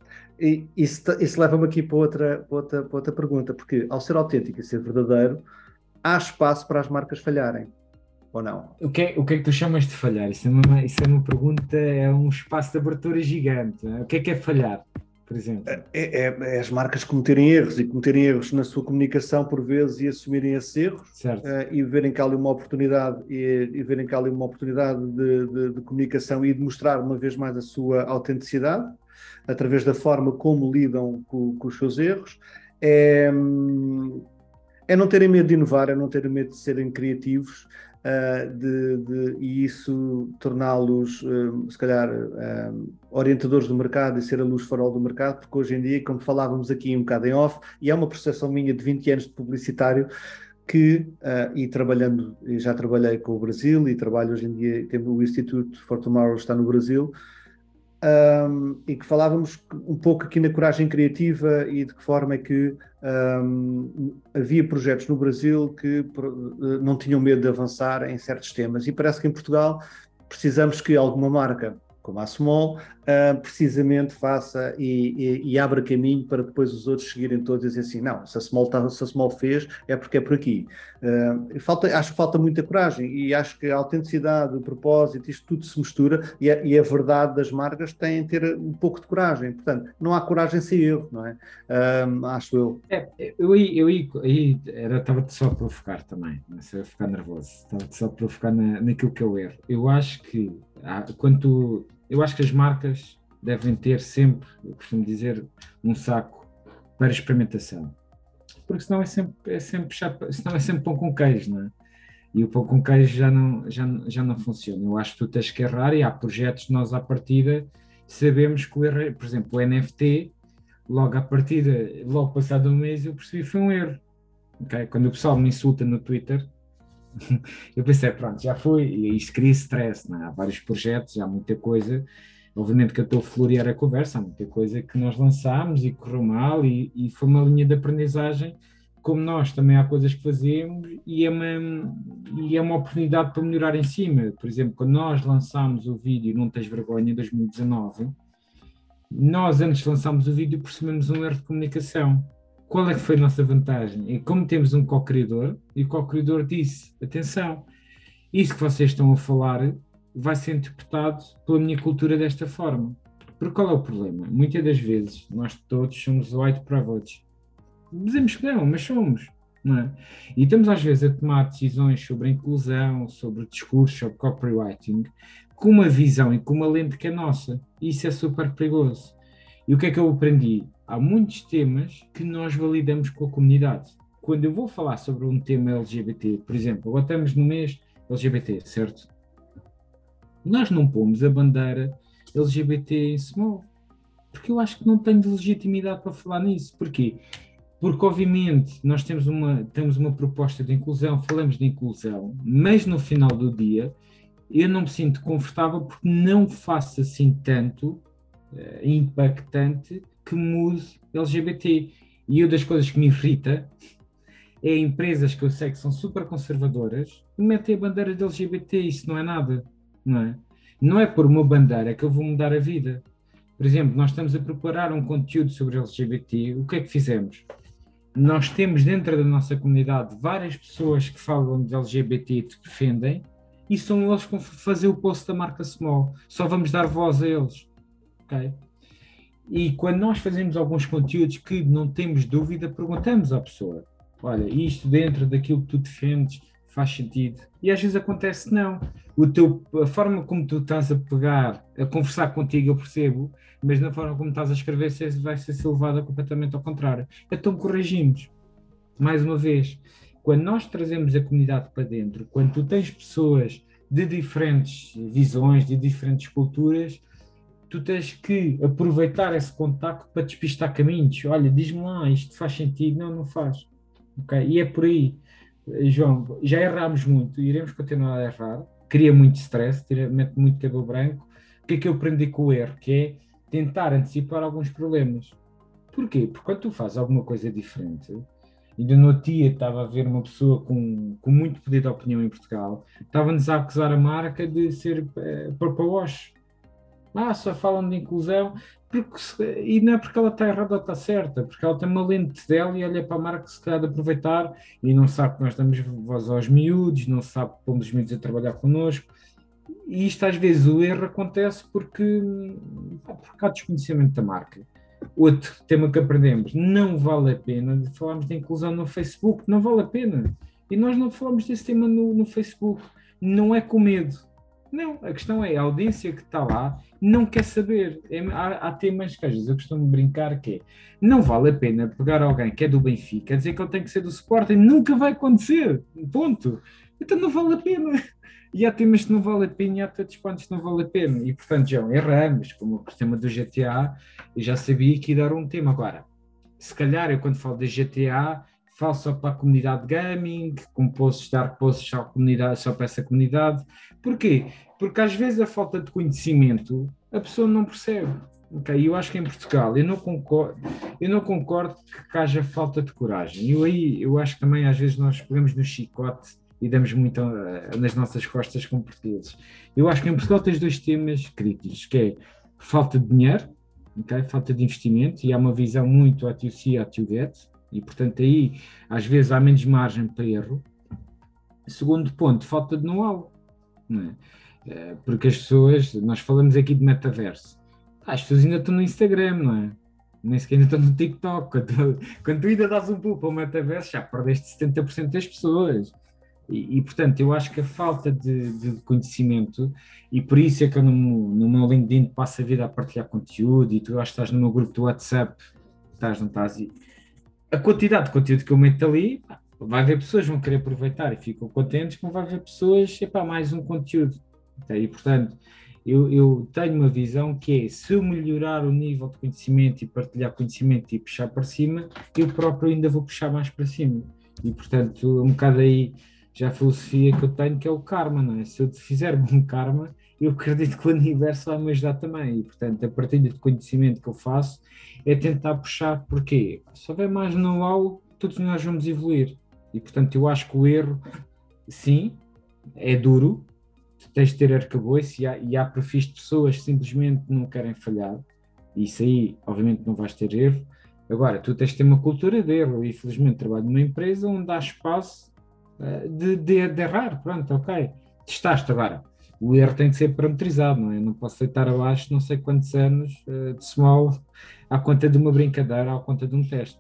isso, isso leva-me aqui para outra, para outra, para outra pergunta, porque ao ser autêntico e ser verdadeiro, há espaço para as marcas falharem. Ou não? O que, é, o que é que tu chamas de falhar? Isso é, uma, isso é uma pergunta, é um espaço de abertura gigante. O que é que é falhar? por exemplo? É, é, é, as marcas cometerem erros e cometerem erros na sua comunicação por vezes e assumirem esses erros uh, e verem que há ali uma oportunidade e, e verem que há ali uma oportunidade de, de, de, comunicação e de mostrar uma vez mais a sua autenticidade através da forma como lidam com, com os seus erros. É, hum, é não terem medo de inovar, é não terem medo de serem criativos de, de, e isso torná-los, uh, se calhar, uh, orientadores do mercado e ser a luz farol do mercado, porque hoje em dia, como falávamos aqui um bocado em off, e é uma percepção minha de 20 anos de publicitário, que, e trabalhando, já trabalhei com o Brasil e trabalho hoje em dia, o Instituto for Tomorrow está no Brasil, um, e que falávamos um pouco aqui na coragem criativa e de que forma é que um, havia projetos no Brasil que eh, não tinham medo de avançar em certos temas. E parece que em Portugal precisamos que alguma marca como a Small, uh, precisamente faça e, e, e, abra caminho para depois os outros seguirem todos e dizer assim, não, se a Small, tá, se a Small fez, é porque é por aqui. Uh, falta, acho que falta muita coragem e acho que a autenticidade, o propósito, isto tudo se mistura e a, e a verdade das marcas tem ter um pouco de coragem. Portanto, não há coragem sem erro, não é? Uh, acho eu. É, eu aí, eu estava-te só a provocar também, não sei, a ficar nervoso, estava-te só a provocar na, naquilo que eu erro. Eu acho que tu eu acho que as marcas devem ter sempre, eu costumo dizer, um saco para experimentação. Porque senão é sempre, é sempre, senão é sempre pão com queijo, não é? E o pão com queijo já não, já, já não funciona. Eu acho que tu tens que errar e há projetos que nós à partida sabemos que o erro, é, por exemplo, o NFT, logo à partida, logo passado um mês, eu percebi que foi um erro. Okay? Quando o pessoal me insulta no Twitter, eu pensei, pronto, já foi, e isto cria stress, é? há vários projetos, há muita coisa, obviamente que eu estou a florear a conversa, há muita coisa que nós lançámos e correu mal, e, e, foi uma linha de aprendizagem, como nós também há coisas que fazemos, e é, uma, e é uma oportunidade para melhorar em cima, por exemplo, quando nós lançámos o vídeo Não Tens Vergonha, em 2019, nós antes de lançarmos o vídeo percebemos um erro de comunicação, qual é que foi a nossa vantagem? E como temos um co-criador, e o co-criador disse: atenção, isso que vocês estão a falar vai ser interpretado pela minha cultura desta forma. Porque qual é o problema? Muitas das vezes nós todos somos white privilege. Dizemos que não, mas somos. Não é? E estamos às vezes a tomar decisões sobre a inclusão, sobre o discurso, sobre copywriting, com uma visão e com uma lente que é nossa. E isso é super perigoso. E o que é que eu aprendi? Há muitos temas que nós validamos com a comunidade. Quando eu vou falar sobre um tema LGBT, por exemplo, agora estamos no mês LGBT, certo? Nós não pomos a bandeira LGBT em small, porque eu acho que não tenho legitimidade para falar nisso. Porquê? Porque, obviamente, nós temos uma, temos uma proposta de inclusão, falamos de inclusão, mas no final do dia eu não me sinto confortável porque não faço assim tanto uh, impactante que mude LGBT. E uma das coisas que me irrita é empresas que eu sei que são super conservadoras e metem a bandeira de LGBT. Isso não é nada, não é? Não é por uma bandeira que eu vou mudar a vida. Por exemplo, nós estamos a preparar um conteúdo sobre LGBT. O que é que fizemos? Nós temos dentro da nossa comunidade várias pessoas que falam de LGBT e que defendem, e são eles que vão fazer o post da marca Small. Só vamos dar voz a eles. Okay? E quando nós fazemos alguns conteúdos que não temos dúvida, perguntamos à pessoa: olha, isto dentro daquilo que tu defendes faz sentido? E às vezes acontece não. O teu, a forma como tu estás a pegar, a conversar contigo, eu percebo, mas na forma como estás a escrever vai ser levada completamente ao contrário. Então corrigimos. Mais uma vez, quando nós trazemos a comunidade para dentro, quando tu tens pessoas de diferentes visões, de diferentes culturas, tu tens que aproveitar esse contacto para despistar caminhos. Olha, diz-me lá, isto faz sentido? Não, não faz. Okay? E é por aí, João, já erramos muito, iremos continuar a errar, cria muito stress, mete muito cabelo branco. O que é que eu aprendi com o erro? Que é tentar antecipar alguns problemas. Porquê? Porque quando tu fazes alguma coisa diferente, ainda no dia estava a ver uma pessoa com, com muito poder de opinião em Portugal, estava-nos a acusar a marca de ser é, purple wash só falam de inclusão, porque, e não é porque ela está errada ou está certa, porque ela tem uma lente dela e olha para a marca se calhar de aproveitar e não sabe que nós damos voz aos miúdos, não sabe que pomos os miúdos a trabalhar connosco. E isto às vezes o erro acontece porque, porque há desconhecimento da marca. Outro tema que aprendemos, não vale a pena falarmos de inclusão no Facebook, não vale a pena. E nós não falamos desse tema no, no Facebook, não é com medo, não, a questão é a audiência que está lá não quer saber. É, há, há, temas que às vezes eu costumo brincar que é, não vale a pena pegar alguém que é do Benfica, dizer que ele tem que ser do Sporting, nunca vai acontecer. Ponto. então não vale a pena. E há temas que não vale a pena e há tantos pontos que não vale a pena. E portanto, João, erramos, como o tema do GTA, eu já sabia que ia dar um tema. Agora, se calhar eu quando falo de GTA, só para a comunidade gaming, com posts, dar posts só, comunidade, só para essa comunidade. Porquê? Porque às vezes a falta de conhecimento a pessoa não percebe. Okay? Eu acho que em Portugal eu não concordo, eu não concordo que haja falta de coragem. E aí eu acho que também às vezes nós pegamos no chicote e damos muito uh, nas nossas costas como portugueses. Eu acho que em Portugal tens dois temas críticos, que é falta de dinheiro, okay? falta de investimento, e há uma visão muito a to see, a to get, e portanto aí às vezes há menos margem para erro. Segundo ponto, falta de know-how. É? Eh, porque as pessoas, nós falamos aqui de metaverso, as pessoas ainda estão no Instagram, não é? Nem sequer ainda estão no TikTok. Quando, quando tu ainda dás um pulo para o metaverso, já perdeste 70% das pessoas. E, e, portanto, eu acho que a falta de, de, conhecimento, e por isso é que eu no, no meu LinkedIn passo a vida a partilhar conteúdo, e tu acho que estás no meu grupo do WhatsApp, estás, não estás? E a quantidade de conteúdo que eu meto ali, vai haver pessoas que vão querer aproveitar e ficam contentes, como vai haver pessoas, epá, mais um conteúdo. E, portanto, eu, eu, tenho uma visão que é, se eu melhorar o nível de conhecimento e partilhar conhecimento e puxar para cima, eu próprio ainda vou puxar mais para cima. E, portanto, um bocado aí já a filosofia que eu tenho, que é o karma, não é? Se eu fizer bom karma, eu acredito que o universo vai me ajudar também. E, portanto, a partilha de conhecimento que eu faço é tentar puxar, porque se houver mais know-how, todos nós vamos evoluir. E, portanto, eu acho que o erro, sim, é duro, tens de ter arcabouço e há, e há perfis de pessoas que simplesmente não querem falhar. Isso aí, obviamente, não vais ter erro. Agora, tu tens de ter uma cultura de erro. E, felizmente, trabalho numa empresa onde há espaço de, de, de, errar. Pronto, ok. Testaste agora. O erro tem que ser parametrizado, não é? não posso deitar abaixo não sei quantos anos uh, de small à conta de uma brincadeira, à conta de um teste.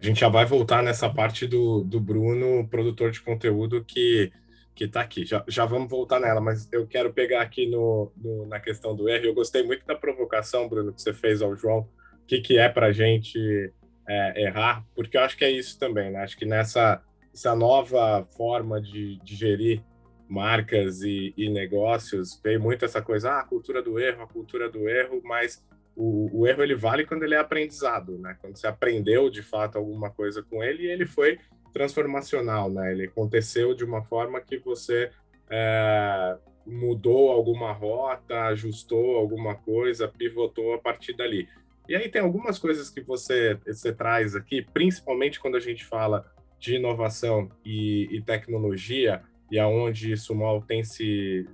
A gente já vai voltar nessa parte do, do Bruno, produtor de conteúdo, que que está aqui. Já, já vamos voltar nela, mas eu quero pegar aqui no, no, na questão do erro. Eu gostei muito da provocação, Bruno, que você fez ao João. O que, que é para a gente é, errar? Porque eu acho que é isso também, né? Acho que nessa essa nova forma de, de gerir marcas e, e, negócios veio muito essa coisa, ah, a cultura do erro, a cultura do erro, mas o, o erro ele vale quando ele é aprendizado, né? Quando você aprendeu de fato alguma coisa com ele e ele foi transformacional, né? Ele aconteceu de uma forma que você é, mudou alguma rota, ajustou alguma coisa, pivotou a partir dali. E aí tem algumas coisas que você, você traz aqui, principalmente quando a gente fala de inovação e, e tecnologia, e aonde isso mal tem se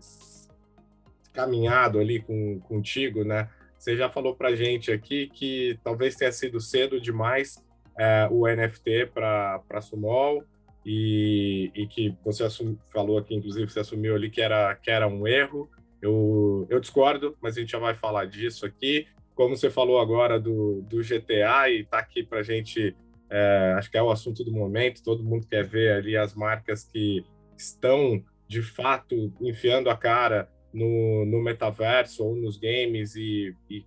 caminhado ali com, contigo, né? Você já falou para gente aqui que talvez tenha sido cedo demais é, o NFT para Sumol e, e que você assum, falou aqui, inclusive, você assumiu ali que era, que era um erro. Eu, eu discordo, mas a gente já vai falar disso aqui. Como você falou agora do, do GTA e está aqui para gente, é, acho que é o assunto do momento, todo mundo quer ver ali as marcas que estão, de fato, enfiando a cara no, no metaverso ou nos games e, e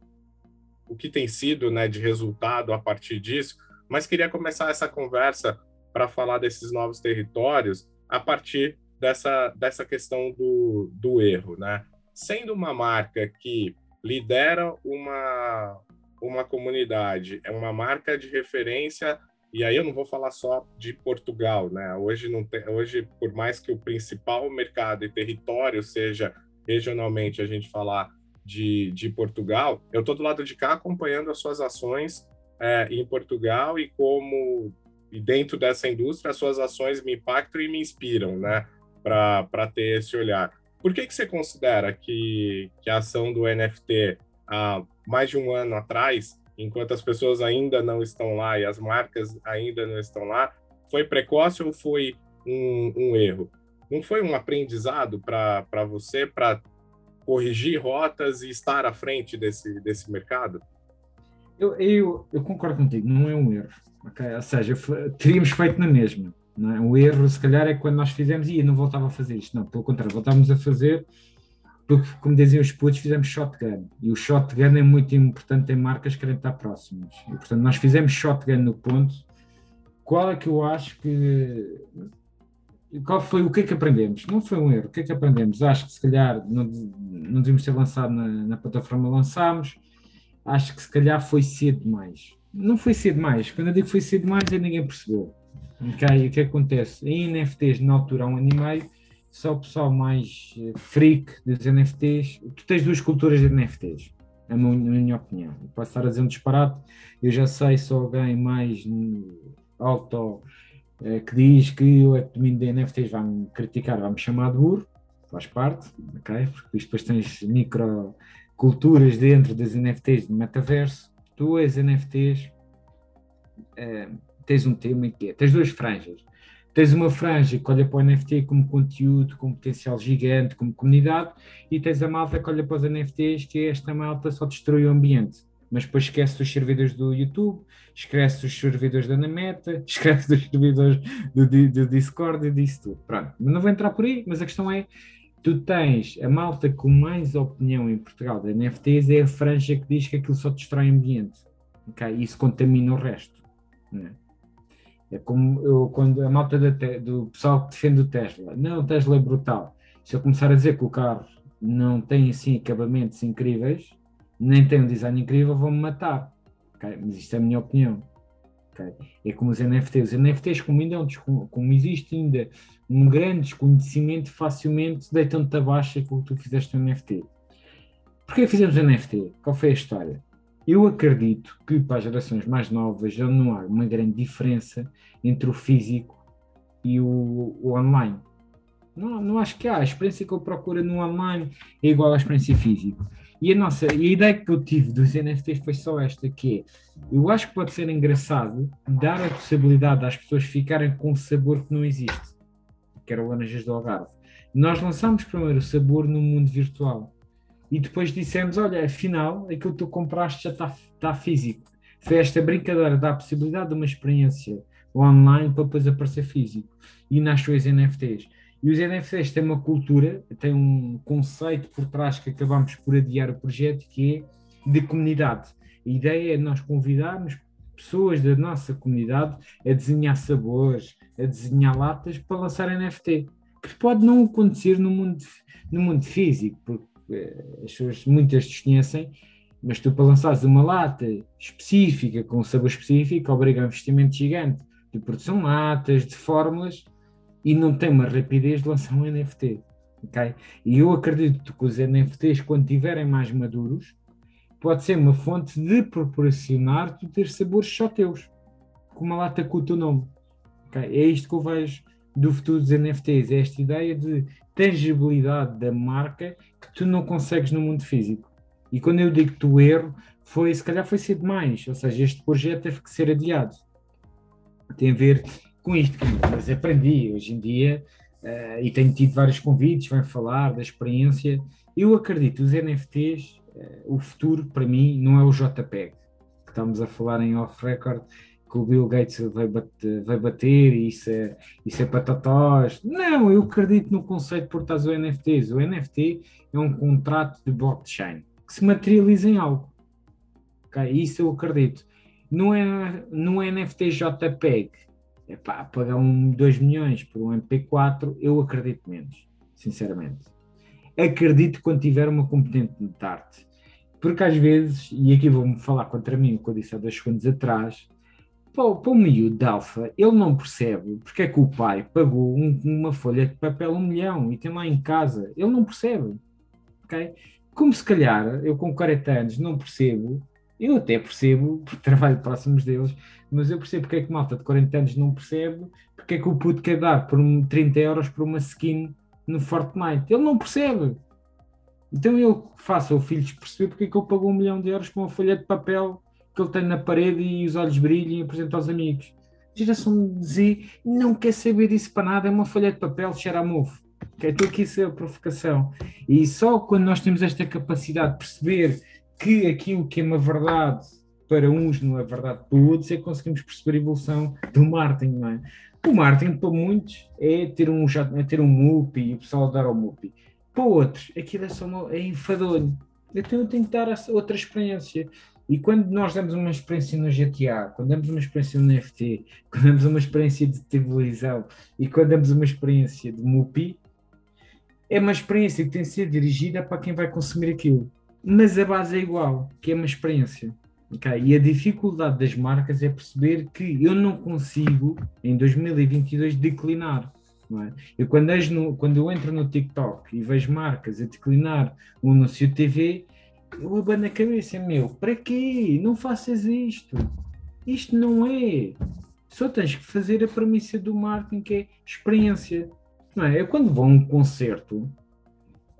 o que tem sido né, de resultado a partir disso. Mas queria começar essa conversa para falar desses novos territórios a partir dessa, dessa questão do, do erro, né? Sendo uma marca que lidera uma, uma comunidade, é uma marca de referência, e aí eu não vou falar só de Portugal, né? Hoje, não tem, hoje por mais que o principal mercado e território seja regionalmente a gente falar de, de Portugal, eu estou do lado de cá acompanhando as suas ações é, em Portugal e como e dentro dessa indústria as suas ações me impactam e me inspiram, né, para ter esse olhar. Por que que você considera que, que a ação do NFT mais de um ano atrás, enquanto as pessoas ainda não estão lá e as marcas ainda não estão lá, foi precoce ou foi um, um erro? Não foi um aprendizado para você para corrigir rotas e estar à frente desse, desse mercado? Eu, eu, eu, concordo contigo, não é um erro. Okay? Ou seja, teríamos feito na mesma. Não é? O erro, se calhar, é quando nós fizemos e não voltava a fazer isto. Não, pelo contrário, voltávamos a fazer porque, como diziam os putos, fizemos shotgun. E o shotgun é muito importante em marcas que querem estar próximas. E, portanto, nós fizemos shotgun no ponto. Qual é que eu acho que. qual foi o que é que aprendemos? Não foi um erro, o que é que aprendemos? Acho que se calhar não, não devíamos ter lançado na, na plataforma, lançámos. Acho que se calhar foi cedo demais. Não foi cedo demais. Quando eu digo foi cedo demais, é ninguém percebeu. Okay? O que acontece? Em NFTs, na altura, há um ano e meio, só o pessoal mais eh, freak dos NFTs. Tu tens duas culturas de NFTs, na minha opinião. posso estar a dizer um disparate, eu já sei se alguém mais auto eh, que diz que o domínio de NFTs vai-me criticar, vai-me chamar de burro, faz parte, ok? Porque depois tens micro culturas dentro das NFTs de metaverso. Tu, as NFTs, eh, tens um tema que é, tens duas franjas tens uma franja que olha para o NFT como conteúdo, como potencial gigante, como comunidade, e tens a malta que olha para os NFTs, que esta malta só destrói o ambiente. Mas depois esquece os servidores do YouTube, esquece os servidores da Nameta, esquece os servidores do, do Discord e disso tudo. Pronto, não vou entrar por aí, mas a questão é: tu tens a malta com mais opinião em Portugal de NFTs, é a franja que diz que aquilo só destrói o ambiente. Okay? Isso contamina o resto. Não é? Como eu, quando a malta te, do pessoal que defende o Tesla, não, o Tesla é brutal. Se eu começar a dizer que o carro não tem assim acabamentos incríveis, nem tem um design incrível, vão-me matar. Okay? Mas isto é a minha opinião. Okay? É como os NFTs. Os NFTs, como, ainda, é como existe ainda um grande desconhecimento, facilmente deitam-te abaixo o que tu fizeste no NFT. Porquê fizemos NFT? Qual foi a história? Eu acredito que para as gerações mais novas já não há uma grande diferença entre o físico e o, o online. Não, não acho que há. A experiência que eu procuro no online é igual à experiência física. E a, nossa, a ideia que eu tive dos NFTs foi só esta, que é, eu acho que pode ser engraçado dar a possibilidade às pessoas ficarem com um sabor que não existe, que era o Laranjas do Algarve. Nós lançámos primeiro o sabor no mundo virtual e depois dissemos: olha, afinal, aquilo que tu compraste já está tá físico. Foi esta brincadeira da possibilidade de uma experiência online para depois aparecer físico. E nasceu os NFTs. E os NFTs têm uma cultura, têm um conceito por trás que acabamos por adiar o projeto, que é de comunidade. A ideia é nós convidarmos pessoas da nossa comunidade a desenhar sabores, a desenhar latas para lançar NFT. Que pode não acontecer no mundo, no mundo físico, porque as pessoas muitas desconhecem, mas tu para lançares uma lata específica, com um sabor específico, obriga a um investimento gigante de produção de latas, de fórmulas, e não tem uma rapidez de lançar um NFT. Okay? E eu acredito que os NFTs, quando estiverem mais maduros, pode ser uma fonte de proporcionar tu ter sabores só teus, com uma lata com o teu nome. Okay? É isto que eu vejo do futuro dos NFTs, é esta ideia de tangibilidade da marca que tu não consegues no mundo físico. E quando eu digo tu erro, foi, se calhar foi ser demais, ou seja, este projeto teve que ser adiado. Tem a ver com isto, mas aprendi hoje em dia uh, e tenho tido vários convites, vem falar da experiência. Eu acredito, os NFTs, uh, eh, o futuro para mim não é o JPEG, que estamos a falar em off-record, que o Bill Gates vai bater, vai bater e isso é, isso é patatós. Não, eu acredito no conceito por trás do NFTs. O NFT é um contrato de blockchain que se materializa em algo. Okay? Isso eu acredito. Não é, no é NFT JPEG, é pá, pagar um 2 milhões por um MP4, eu acredito menos, sinceramente. Acredito quando tiver uma competente de arte. Porque às vezes, e aqui vou-me falar contra mim, o que eu disse há dois segundos atrás, para, para o miúdo de alfa, ele não percebe porque é que o pai pagou um, uma folha de papel um milhão e tem lá em casa. Ele não percebe. Okay? Como se calhar eu com 40 anos não percebo, eu até percebo, porque trabalho próximos deles, mas eu percebo porque é que malta de 40 anos não percebe porque é que o puto quer dar por um, 30 euros por uma skin no Fortnite. Ele não percebe. Então eu faço ao filho perceber porque é que eu pago um milhão de euros por uma folha de papel que ele tem na parede e os olhos brilham e apresenta aos amigos. A geração Z não quer saber disso para nada, é uma folha de papel, cheira a mofo. Okay? Estou aqui isso é a provocação. E só quando nós temos esta capacidade de perceber que aquilo que é uma verdade para uns não é verdade para outros, é que conseguimos perceber a evolução do marketing, não é? O marketing para muitos é ter um, é ter um MUPI e o pessoal dar ao MUPI. Para outros, aquilo é só uma, é enfadonho. Então eu tenho que dar outra experiência. E quando nós damos uma experiência no GTA, quando damos uma experiência no NFT, quando damos uma experiência de televisão e quando damos uma experiência de MUPI, é uma experiência que tem de ser dirigida para quem vai consumir aquilo. Mas a base é igual, que é uma experiência. Okay? E a dificuldade das marcas é perceber que eu não consigo, em 2022, declinar. É? Eu quando, no, quando eu entro no TikTok e vejo marcas a declinar o anúncio TV, eu abano a cabeça, meu, para quê? Não faças isto. Isto não é. Só tens que fazer a premissa do marketing, que é experiência. Não é? Eu quando vou a um concerto,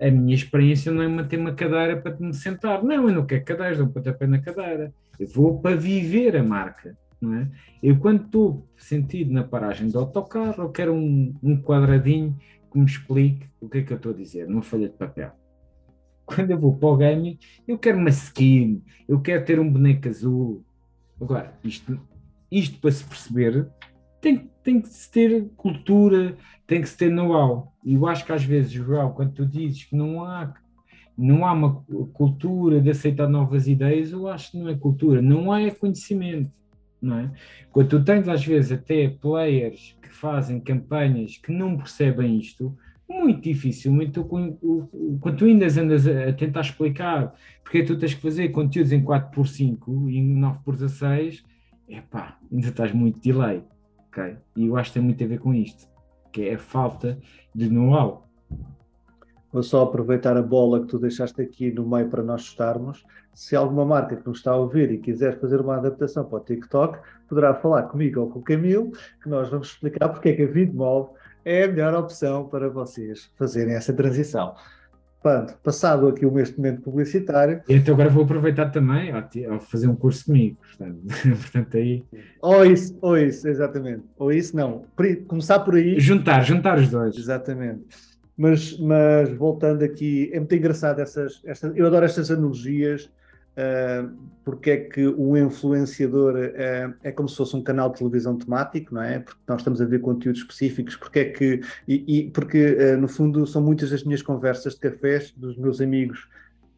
a minha experiência não é manter uma cadeira para me sentar. Não, eu não quero cadeiras, dou pontapé na cadeira. Eu vou para viver a marca. Não é? Eu quando estou sentido na paragem do autocarro, eu quero um, um quadradinho que me explique o que é que eu estou a dizer, numa folha de papel quando eu vou para o gaming, eu quero uma skin, eu quero ter um boneco azul. Agora, isto, isto para se perceber, tem, tem que se ter cultura, tem que se ter know-how. E eu acho que às vezes, João, quando tu dizes que não há, não há uma cultura de aceitar novas ideias, eu acho que não é cultura, não há é conhecimento. Não é? Quando tu tens às vezes até players que fazem campanhas que não percebem isto, muito dificilmente tu, quando tu ainda andas a, tentar explicar porque tu tens que fazer conteúdos em 4x5 e em 9x16, epá, ainda estás muito delay, ok? E eu acho que tem muito a ver com isto, que é a falta de know-how. Vou só aproveitar a bola que tu deixaste aqui no meio para nós estarmos. Se alguma marca que nos está a ouvir e quiser fazer uma adaptação para o TikTok, poderá falar comigo ou com o Camilo, que nós vamos explicar porque é que a VidMove é a melhor opção para vocês fazerem essa transição. Pronto, passado aqui o este momento publicitário. Então agora vou aproveitar também ao, fazer um curso comigo. Portanto, portanto, aí. Ou isso, ou isso, exatamente. Ou isso não. Começar por aí. Juntar, juntar os dois. Exatamente. Mas, mas voltando aqui, é muito engraçado essas, estas, eu adoro estas analogias porque é que o influenciador uh, é como se fosse um canal de televisão temático, não é? Porque nós estamos a ver conteúdos específicos, porque é que, e, e porque uh, no fundo são muitas das minhas conversas de cafés dos meus amigos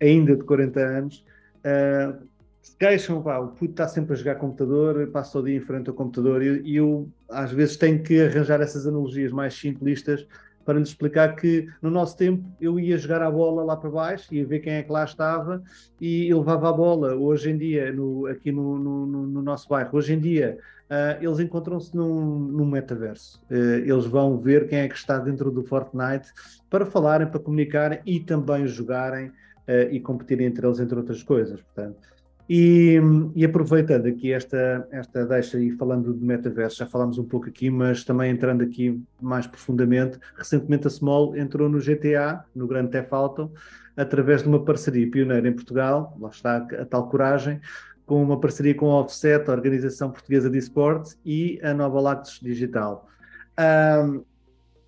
ainda de 40 anos, se queixam, pá, o puto está sempre a jogar computador, passa o dia em frente ao computador e, e eu às vezes tenho que arranjar essas analogias mais simplistas para lhes explicar que no nosso tempo eu ia jogar a bola lá para baixo, ia ver quem é que lá estava e levava a bola. Hoje em dia, no, aqui no, no, no, nosso bairro, hoje em dia, uh, eles encontram-se num, num metaverso. Uh, eles vão ver quem é que está dentro do Fortnite para falarem, para comunicarem e também jogarem uh, e competirem entre eles, entre outras coisas. Portanto, e, e, aproveitando aqui esta, esta deixa e falando de metaverso, já falámos um pouco aqui, mas também entrando aqui mais profundamente, recentemente a Small entrou no GTA, no Grande Theft Auto, através de uma parceria pioneira em Portugal, lá está a, tal coragem, com uma parceria com a Offset, a Organização Portuguesa de Esportes e a Nova Lactos Digital. Um,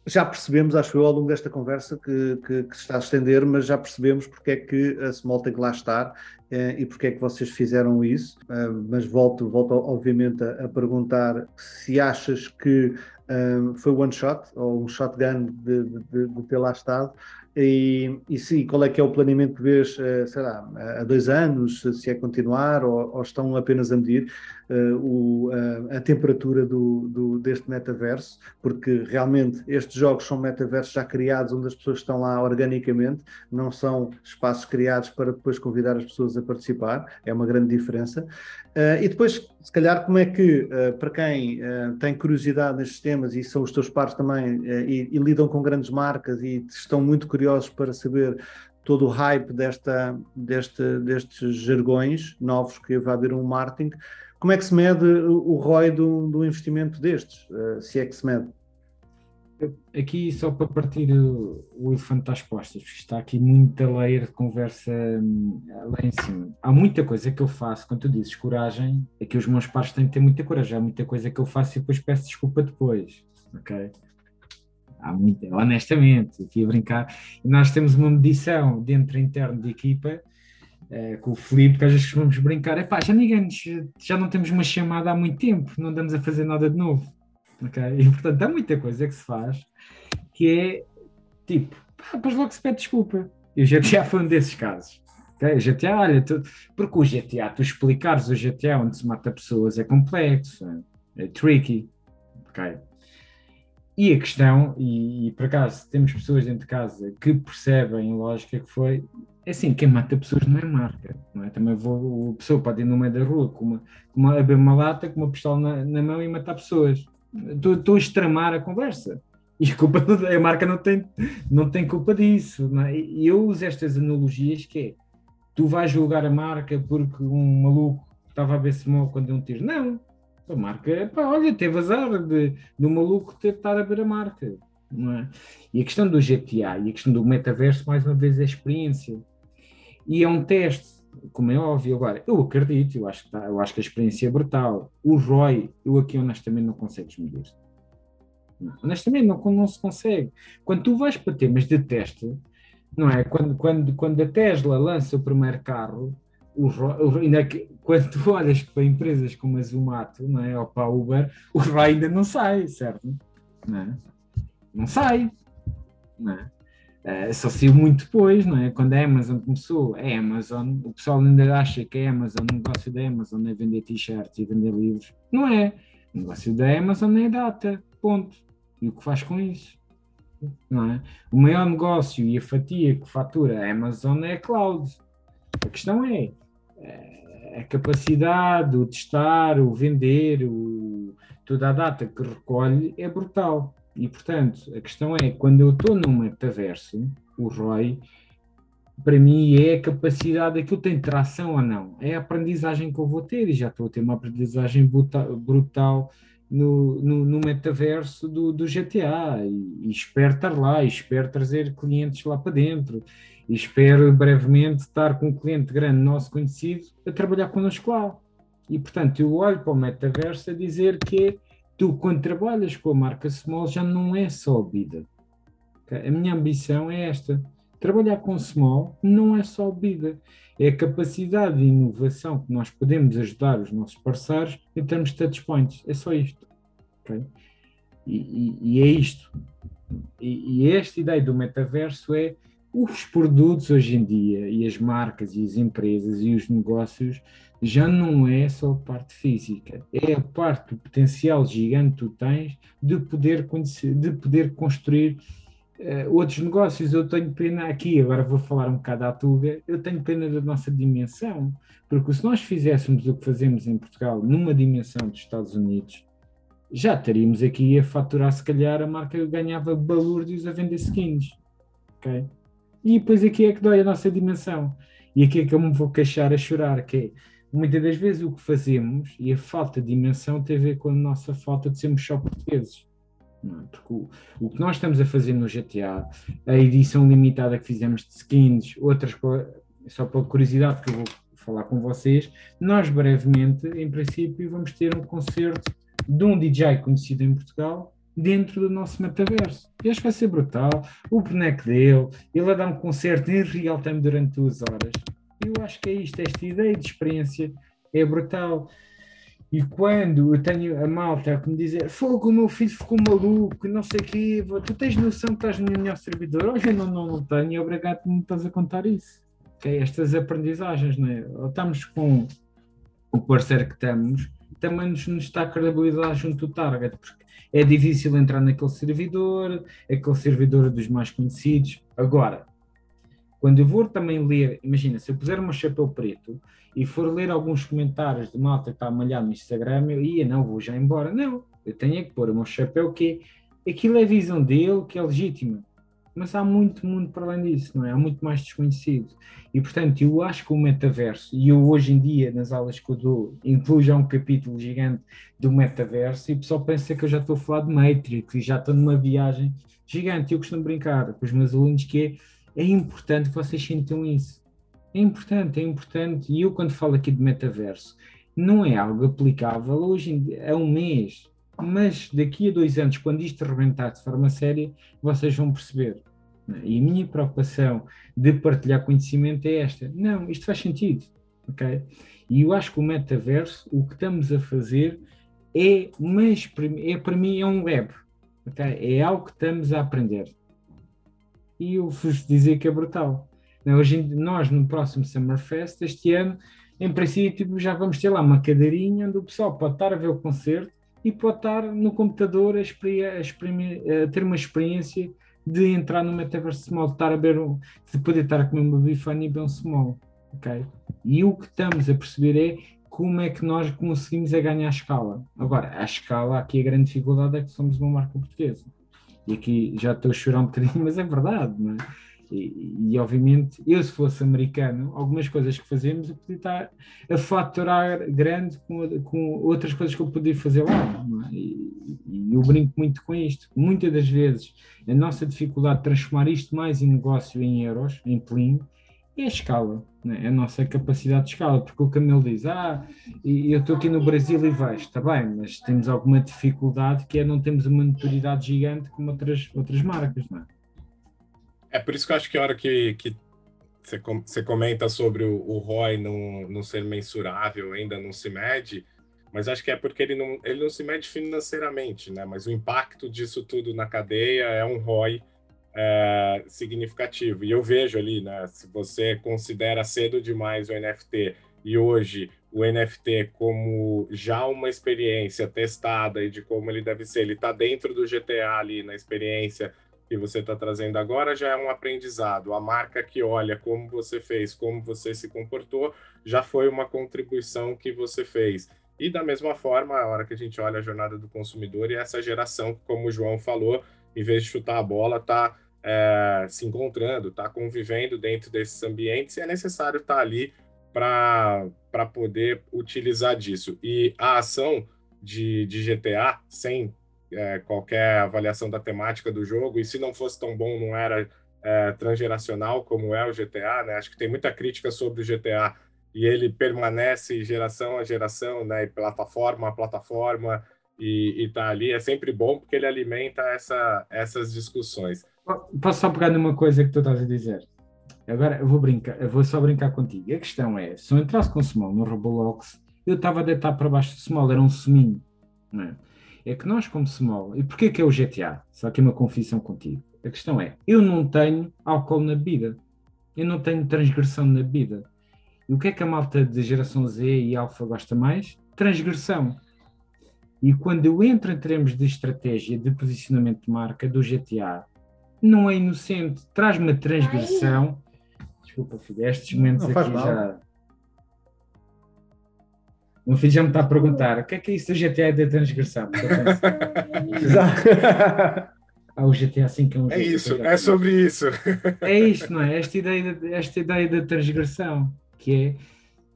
já percebemos, acho eu, ao longo desta conversa que, que, que, se está a estender, mas já percebemos porque é que a Small tem que lá estar eh, e porque é que vocês fizeram isso. Uh, mas volto, volto obviamente, a, a perguntar se achas que uh, foi one shot ou um shotgun de, de, de, ter lá estado e, e sim, qual é que é o planeamento que vês, uh, sei lá, há dois anos, se é continuar ou, ou estão apenas a medir uh, o, uh, a temperatura do, do, deste metaverso, porque realmente estes jogos são metaversos já criados onde as pessoas estão lá organicamente, não são espaços criados para depois convidar as pessoas a participar, é uma grande diferença. e depois, se calhar, como é que, para quem tem curiosidade nestes temas e são os teus pares também e, e lidam com grandes marcas e estão muito curiosos para saber todo o hype desta, deste, destes jargões novos que haver um marketing. Como é que se mede o ROI do, do investimento destes, uh, se é que se mede? Aqui só para partir o, elefante às costas, porque está aqui muita layer de conversa hum, lá em cima. Há muita coisa que eu faço, quando tu dizes coragem, é que os meus pares têm que ter muita coragem. Há muita coisa que eu faço e depois peço desculpa depois, ok? há muito, honestamente, aqui a brincar. Nós temos uma medição dentro interno de equipa uh, com o Felipe, que às vezes vamos brincar, epá, já ninguém, já não temos uma chamada há muito tempo, não andamos a fazer nada de novo. Okay? E portanto há muita coisa que se faz que é tipo, pá, depois logo se pede desculpa. Eu já tinha fã desses casos. Okay? GTA, olha, tu, porque o GTA, tu explicares o GTA onde se mata pessoas é complexo, é, é tricky. Okay? E a questão, e, e, por acaso temos pessoas dentro de casa que percebem lógica que foi, é assim, quem mata pessoas não é marca, não é? Também vou, a pessoa pode ir no meio da rua com uma, com uma, abrir uma lata, com uma pistola na, na mão e matar pessoas. Estou a extremar a conversa. E a, culpa, a marca não tem, não tem culpa disso. É? E eu uso estas analogias que é, tu vais julgar a marca porque um maluco estava a ver se quando deu um tiro. Não, a marca, pá, olha, teve azar de, do maluco ter estado a ver a marca. É? E a questão do GTA e a questão do metaverso, mais uma vez, é experiência. E é um teste, como é óbvio. Agora, eu acredito, eu acho que, tá, eu acho que a experiência é brutal. O ROI, eu aqui honestamente não consegues medir. Honestamente, não, não se consegue. Quando tu vais para temas de teste, não é? Quando, quando, quando a Tesla lança o primeiro carro, o, o, ainda que, quando tu olhas para empresas como a Zumato, não é? ou para a Uber, o ROI ainda não sai, certo? Não, é? não sai. Não é? Uh, só saiu muito depois, não é? Quando a Amazon começou, a Amazon, o pessoal ainda acha que a Amazon, o negócio da Amazon é vender t-shirts e vender livros. Não é. O negócio da Amazon é data, ponto. E o que faz com isso? Não é? O maior negócio e a fatia que fatura a Amazon é a cloud. A questão é, é a capacidade, o testar, o vender, o, toda a data que recolhe é brutal. E, portanto, a questão é, quando eu estou num metaverso, o ROI, para mim, é a capacidade daquilo tem tração ou não. É a aprendizagem que eu vou ter, e já estou a ter uma aprendizagem brutal, brutal no, no, no, metaverso do, do GTA, e, e, espero estar lá, e espero trazer clientes lá para dentro, e espero brevemente estar com um cliente grande nosso conhecido a trabalhar connosco lá. E, portanto, eu olho para o metaverso a dizer que é tu, quando trabalhas com a marca Small, já não é só bebida. A minha ambição é esta. Trabalhar com Small não é só bebida. É a capacidade de inovação que nós podemos ajudar os nossos parceiros em termos de touchpoints. É só isto. Okay? E, e, e, é isto. E, e esta ideia do metaverso é os produtos hoje em dia e as marcas e as empresas e os negócios já não é só a parte física, é a parte do potencial gigante que tu tens de poder conhecer, de poder construir uh, outros negócios. Eu tenho pena aqui, agora vou falar um bocado à Tuga, eu tenho pena da nossa dimensão, porque se nós fizéssemos o que fazemos em Portugal numa dimensão dos Estados Unidos, já estaríamos aqui a faturar, se calhar a marca ganhava balúrdios a vender skins, ok? E depois aqui é que dói a nossa dimensão. E aqui é que eu me vou queixar a chorar, que é muitas das vezes o que fazemos e a falta de dimensão tem a ver com a nossa falta de sermos só portugueses. É? Porque o, o, que nós estamos a fazer no GTA, a edição limitada que fizemos de skins, outras, só por curiosidade que eu vou falar com vocês, nós brevemente, em princípio, vamos ter um concerto de um DJ conhecido em Portugal dentro do nosso metaverso. E acho que vai ser brutal. O boneco dele, ele a dar um concerto em real time durante duas horas. Eu acho que é isto, esta ideia de experiência é brutal. E quando eu tenho a malta que me dizer fogo, o meu filho ficou maluco, não sei o quê, tu tens noção que estás no melhor servidor? Olha, não, não, não tenho, obrigado por me estás a contar isso. É estas aprendizagens, não é? Estamos com o parceiro que temos, também nos, nos está a credibilidade junto do target, porque é difícil entrar naquele servidor, aquele servidor é dos mais conhecidos. Agora, quando eu vou também ler, imagina, se eu puser um chapéu preto e for ler alguns comentários de malta que está a malhar no Instagram, eu ia, não, vou já embora. Não, eu tenho que pôr o meu chapéu que aquilo é a visão dele, que é legítima. Mas há muito mundo para além disso, não é? Há muito mais desconhecido. E, portanto, eu acho que o metaverso, e eu hoje em dia, nas aulas que eu dou, incluo já um capítulo gigante do metaverso, e o pessoal pensa que eu já estou a falar de Matrix e já estou numa viagem gigante. Eu costumo brincar com os meus alunos que é é importante que vocês sintam isso. É importante, é importante. E eu, quando falo aqui de metaverso, não é algo aplicável hoje a um mês, mas daqui a dois anos, quando isto rebentar de forma séria, vocês vão perceber. E a minha preocupação de partilhar conhecimento é esta. Não, isto faz sentido. ok? E eu acho que o metaverso, o que estamos a fazer é, mas é para mim é um web. okay? É algo que estamos a aprender e eu vos dizer que é brutal. Né? Hoje, nós, no próximo Summerfest, este ano, em princípio, já vamos ter lá uma cadeirinha onde o pessoal pode estar a ver o concerto e pode estar no computador a, a, a ter uma experiência de entrar no Metaverse Small, de estar a ver um, de poder estar a comer uma bifana e ver um small. ok? E o que estamos a perceber é como é que nós conseguimos a ganhar a escala. Agora, a escala, aqui a grande dificuldade é que somos uma marca portuguesa. E aqui já estou a chorar um bocadinho, mas é verdade, não é? E, e, obviamente, eu se fosse americano, algumas coisas que fazemos eu podia estar a faturar grande com, com outras coisas que eu podia fazer lá. É? E, e, eu brinco muito com isto. Muitas das vezes a nossa dificuldade de transformar isto mais em negócio em euros, em plim, é a escala, é? a nossa capacidade de escala. Porque o Camilo diz: Ah, eu estou aqui no Brasil e vejo, está bem, mas temos alguma dificuldade que é não temos uma notoriedade gigante como outras, outras marcas, não é? É por isso que eu acho que a hora que, que você, comenta sobre o, o ROI não, não ser mensurável, ainda não se mede, mas acho que é porque ele não, ele não se mede financeiramente, né? Mas o impacto disso tudo na cadeia é um ROI é, significativo. E eu vejo ali, né? Se você considera cedo demais o NFT e hoje o NFT como já uma experiência testada e de como ele deve ser, ele está dentro do GTA ali na experiência que você está trazendo agora já é um aprendizado. A marca que olha como você fez, como você se comportou, já foi uma contribuição que você fez. E da mesma forma, a hora que a gente olha a jornada do consumidor e essa geração, como o João falou, em vez de chutar a bola, está é, se encontrando, está convivendo dentro desses ambientes e é necessário estar tá ali para poder utilizar disso. E a ação de, de GTA, sem é, qualquer avaliação da temática do jogo, e se não fosse tão bom, não era é, transgeracional como é o GTA, né? Acho que tem muita crítica sobre o GTA e ele permanece geração a geração, né? E plataforma a plataforma e, está ali. É sempre bom porque ele alimenta essa, essas discussões. Posso só pegar numa coisa que tu estás a dizer? Agora eu vou brincar, eu vou só brincar contigo. A questão é, se eu entrasse com o Small no Roblox, eu estava a deitar para baixo do Small, era um suminho, não é? É que nós, como Small, e porquê que é o GTA? Só que uma confissão contigo. A questão é, eu não tenho álcool na bebida. Eu não tenho transgressão na bebida. E o que é que a malta de geração Z e Alpha gosta mais? Transgressão. E quando eu entro em termos de estratégia de posicionamento de marca do GTA, não é inocente, traz-me a transgressão. Desculpa, filho, estes momentos aqui mal. já meu filho já me está a perguntar o que é que é isso do GTA da transgressão? ah, o GTA 5 é um É isso, é sobre isso. É isto, não é? Esta ideia, de, esta ideia da transgressão, que é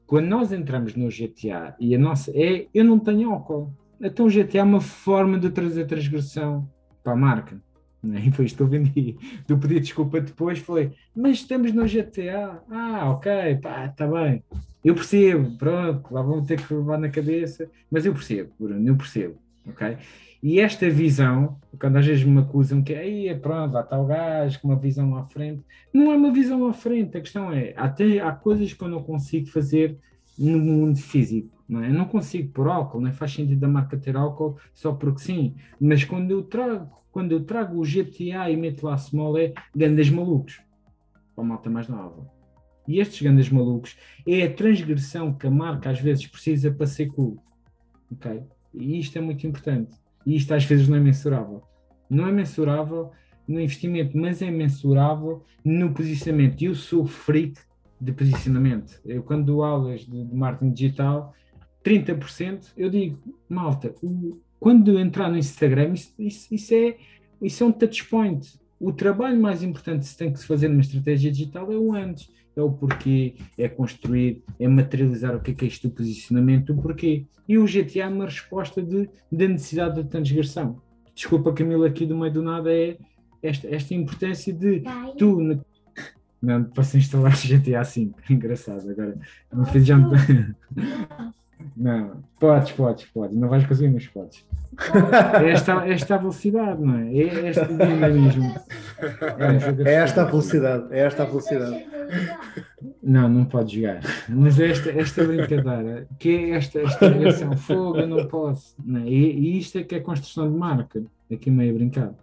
quando nós entramos no GTA e a nossa é eu não tenho álcool. Então o GTA é uma forma de trazer transgressão para a marca. Né? E foi eu vendi. Do pedi desculpa depois, foi, mas estamos no GTA. Ah, ok, pá, está bem. Eu percebo, pronto, lá vão ter que levar na cabeça, mas eu percebo, Bruno, eu percebo, ok? E esta visão, quando às vezes me acusam que aí é pronto, lá está o gajo com uma visão à frente, não é uma visão à frente, a questão é, até há coisas que eu não consigo fazer no mundo físico, não é? Eu não consigo por álcool, não é? faz sentido a marca ter álcool só porque sim, mas quando eu trago, quando eu trago o GTA e meto lá small é grandes malucos, para a malta mais nova. E estes grandes malucos é a transgressão que a marca às vezes precisa para ser cool. Ok? E isto é muito importante. E isto às vezes não é mensurável. Não é mensurável no investimento, mas é mensurável no posicionamento. Eu sou freak de posicionamento. Eu, quando dou aulas de, de marketing digital, 30% eu digo, malta, o, quando entrar no Instagram, isso, isso, isso, é, isso é um touch point. O trabalho mais importante que se tem que se fazer numa estratégia digital é o antes, é o porquê, é construir, é materializar o que é, que é isto do posicionamento, o porquê. E o GTA é uma resposta de, da necessidade da transgressão. Desculpa, Camila, aqui do meio do nada é esta, esta importância de tu, não, posso instalar GTA V. Engraçado agora. Não fiz já. Não, podes, podes, podes. Não vais conseguir, mas podes. É esta, esta a velocidade, não é? É este dinamismo. É, é esta a velocidade. É esta a velocidade. Não, não pode jogar. Mas esta, esta brincadeira, que é esta, esta reação, fogo, eu não posso. Não é? e, e, isto é que é construção de marca. Aqui meio brincado.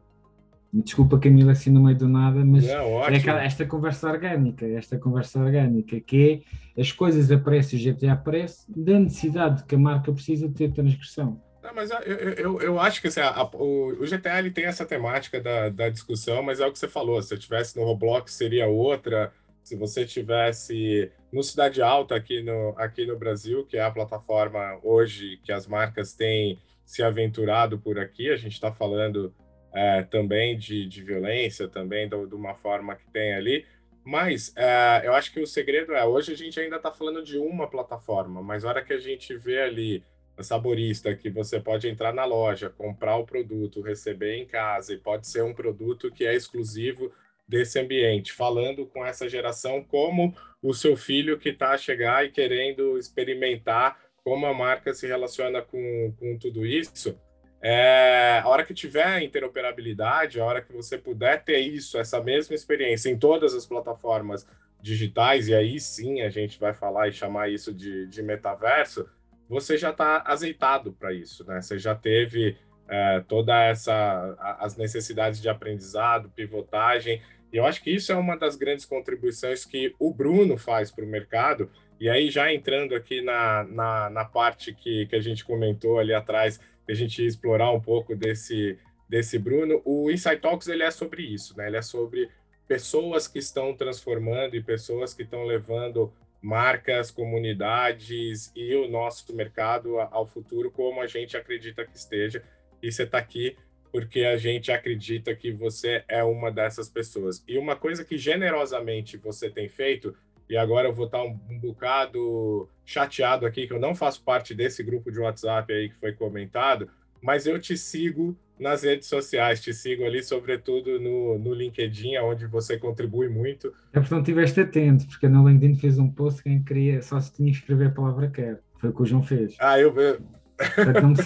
Desculpa, Camila, assim no meio do nada, mas Não, é aquela, esta conversa orgânica, esta conversa orgânica, que é as coisas aparecem, o GTA aparece, da necessidade que a marca precisa ter transgressão. Não, mas eu, eu, eu acho que assim, a, a, o, o, GTA ele tem essa temática da, da discussão, mas é o que você falou. Se eu tivesse no Roblox seria outra. Se você tivesse no Cidade Alta aqui no, aqui no Brasil, que é a plataforma hoje que as marcas têm se aventurado por aqui, a gente está falando é, também de, de violência, também de, uma forma que tem ali. Mas é, eu acho que o segredo é, hoje a gente ainda está falando de uma plataforma, mas a hora que a gente vê ali saborista, que você pode entrar na loja, comprar o produto, receber em casa, e pode ser um produto que é exclusivo desse ambiente, falando com essa geração como o seu filho que está a chegar e querendo experimentar como a marca se relaciona com, com tudo isso. É, a hora que tiver interoperabilidade, a hora que você puder ter isso, essa mesma experiência em todas as plataformas digitais, e aí sim a gente vai falar e chamar isso de, de metaverso, você já está azeitado para isso, né? Você já teve é, toda essa as necessidades de aprendizado, pivotagem. E eu acho que isso é uma das grandes contribuições que o Bruno faz para o mercado. E aí, já entrando aqui na, na, na, parte que, que a gente comentou ali atrás, a gente explorar um pouco desse, desse Bruno, o Insight Talks ele é sobre isso, né? Ele é sobre pessoas que estão transformando e pessoas que estão levando marcas, comunidades e o nosso mercado ao futuro como a gente acredita que esteja. E você está aqui porque a gente acredita que você é uma dessas pessoas. E uma coisa que generosamente você tem feito, e agora eu vou estar um, um bocado chateado aqui, que eu não faço parte desse grupo de WhatsApp aí que foi comentado, mas eu te sigo nas redes sociais, te sigo ali, sobretudo no, no LinkedIn, onde você contribui muito. É porque não estiveste atento, porque no LinkedIn fez um post que queria, só se tinha que escrever a palavra quer. Foi o que o João fez. Ah, eu vi. Até não, me,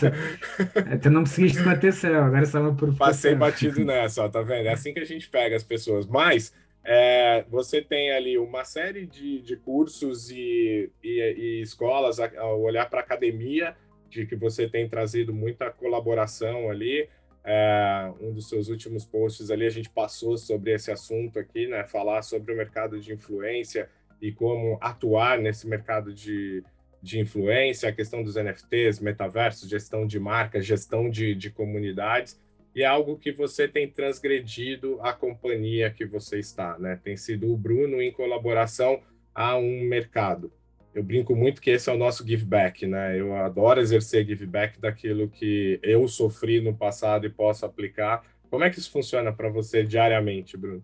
até não me seguiste com atenção, agora estava por Passei batido nessa, ó, tá vendo? É assim que a gente pega as pessoas. Mas é, você tem ali uma série de, de cursos e, e, e escolas, ao olhar para a academia, de que você tem trazido muita colaboração ali. É, um dos seus últimos posts ali a gente passou sobre esse assunto aqui, né? Falar sobre o mercado de influência e como atuar nesse mercado de, de influência, a questão dos NFTs, metaversos, gestão de marcas, gestão de, de comunidades, e é algo que você tem transgredido a companhia que você está, né? Tem sido o Bruno em colaboração a um mercado eu brinco muito que esse é o nosso give back, né? Eu adoro exercer give back daquilo que eu sofri no passado e posso aplicar. Como é que isso funciona para você diariamente, Bruno?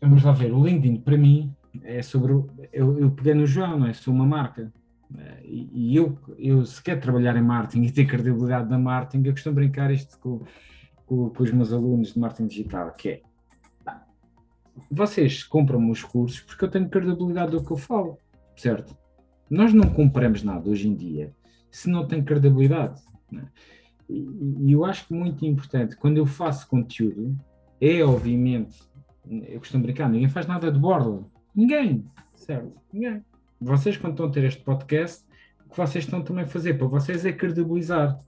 Vamos lá ver. O LinkedIn, para mim, é sobre. Eu, eu peguei no João, não é? Sou uma marca. É, e, e eu, eu, se quer trabalhar em marketing e ter credibilidade na marketing, eu costumo brincar isto com, com, com os meus alunos de marketing digital, que é vocês compram os cursos porque eu tenho credibilidade do que eu falo certo? Nós não compramos nada hoje em dia se não tem credibilidade. Né? E eu acho que muito importante, quando eu faço conteúdo, é obviamente, eu costumo brincar, ninguém faz nada de borla. Ninguém, certo? Ninguém. Vocês, quando estão a ter este podcast, o que vocês estão também a fazer para vocês é credibilizar,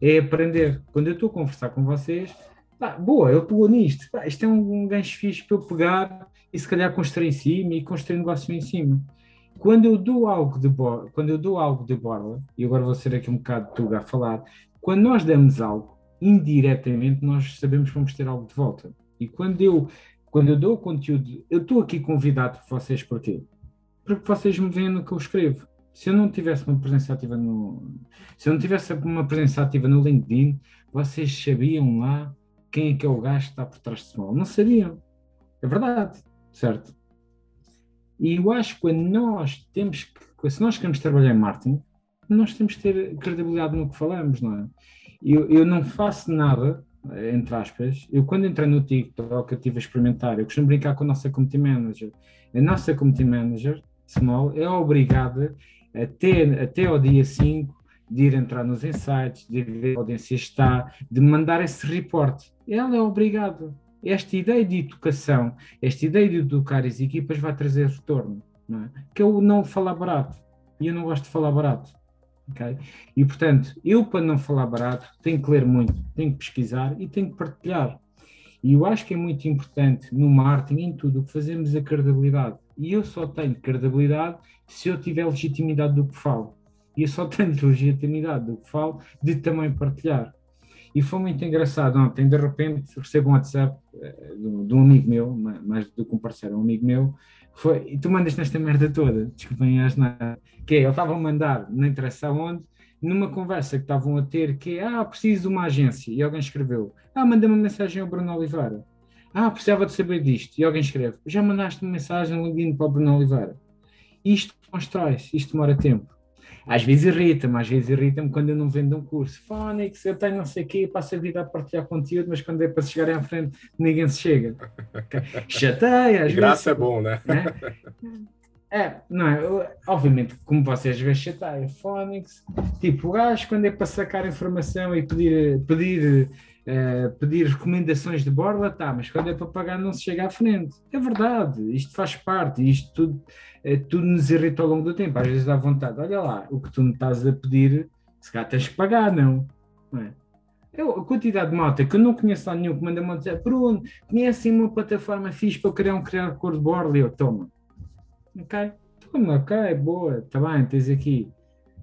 é aprender. Quando eu estou a conversar com vocês, ah, boa, eu pegou nisto, isto é um, um gancho fixe para eu pegar e se calhar construir em cima e construir negócio em cima quando eu dou algo de borla, quando eu dou algo de borla, e agora vou ser aqui um bocado tuga a falar, quando nós damos algo, indiretamente nós sabemos que vamos ter algo de volta. E quando eu, quando eu dou conteúdo, eu estou aqui convidado por vocês porquê? Porque vocês me veem no que eu escrevo. Se eu não tivesse uma presença ativa no, se eu não tivesse uma presença ativa no LinkedIn, vocês sabiam lá quem é que é o gajo que está por trás de Small. Não sabiam. É verdade, certo? E eu acho que quando nós temos que, se nós queremos trabalhar em marketing, nós temos que ter credibilidade no que falamos, não é? Eu, eu não faço nada, entre aspas, eu quando entrei no TikTok, eu estive a experimentar, eu costumo brincar com a nossa community manager. A nossa community manager, Small, é obrigada até, até ao dia 5 de ir entrar nos insights, de ver a audiência está, de mandar esse reporte. Ela é obrigada esta ideia de educação, esta ideia de educar as equipas vai trazer retorno, não é? Que eu não falar barato, e eu não gosto de falar barato, ok? E portanto, eu para não falar barato tenho que ler muito, tenho que pesquisar e tenho que partilhar. E eu acho que é muito importante no marketing, em tudo o que fazemos, a credibilidade. E eu só tenho credibilidade se eu tiver legitimidade do que falo. E eu só tenho legitimidade do que falo de também partilhar. E foi muito engraçado ontem, de repente recebo um WhatsApp uh, de, um amigo meu, mais do que um parceiro, um amigo meu, foi, e tu mandas nesta merda toda, desculpem as que é, ele estava a mandar, não interessa aonde, numa conversa que estavam a ter, que é, ah, preciso de uma agência, e alguém escreveu, ah, manda uma mensagem ao Bruno Oliveira, ah, precisava de saber disto, e alguém escreve, já mandaste uma mensagem no LinkedIn para o Bruno Oliveira. Isto constrói-se, isto demora tempo. Às vezes irrita-me, às vezes irrita-me quando eu não vendo um curso. Fónix, eu tenho não sei o quê, passo a vida a partilhar conteúdo, mas quando é para se chegar à frente, ninguém se chega. Chateia, às Graça vezes. é bom, né? né? É, não é? Obviamente, como vocês veem, chateia. Phonics, tipo, o gajo, quando é para sacar informação e pedir, pedir, uh, pedir recomendações de borla, tá, mas quando é para pagar, não se chega à frente. É verdade, isto faz parte, isto tudo, uh, tudo nos irrita ao longo do tempo. Às vezes dá vontade, olha lá, o que tu me estás a pedir, se calhar tens que pagar, não? não é? Eu, a quantidade de malta que eu não conheço lá nenhum que manda-me dizer, Bruno, conhece uma plataforma fixe para eu criar um criar cor de borla? Eu, toma Ok, toma, ok, boa, está bem, tens aqui.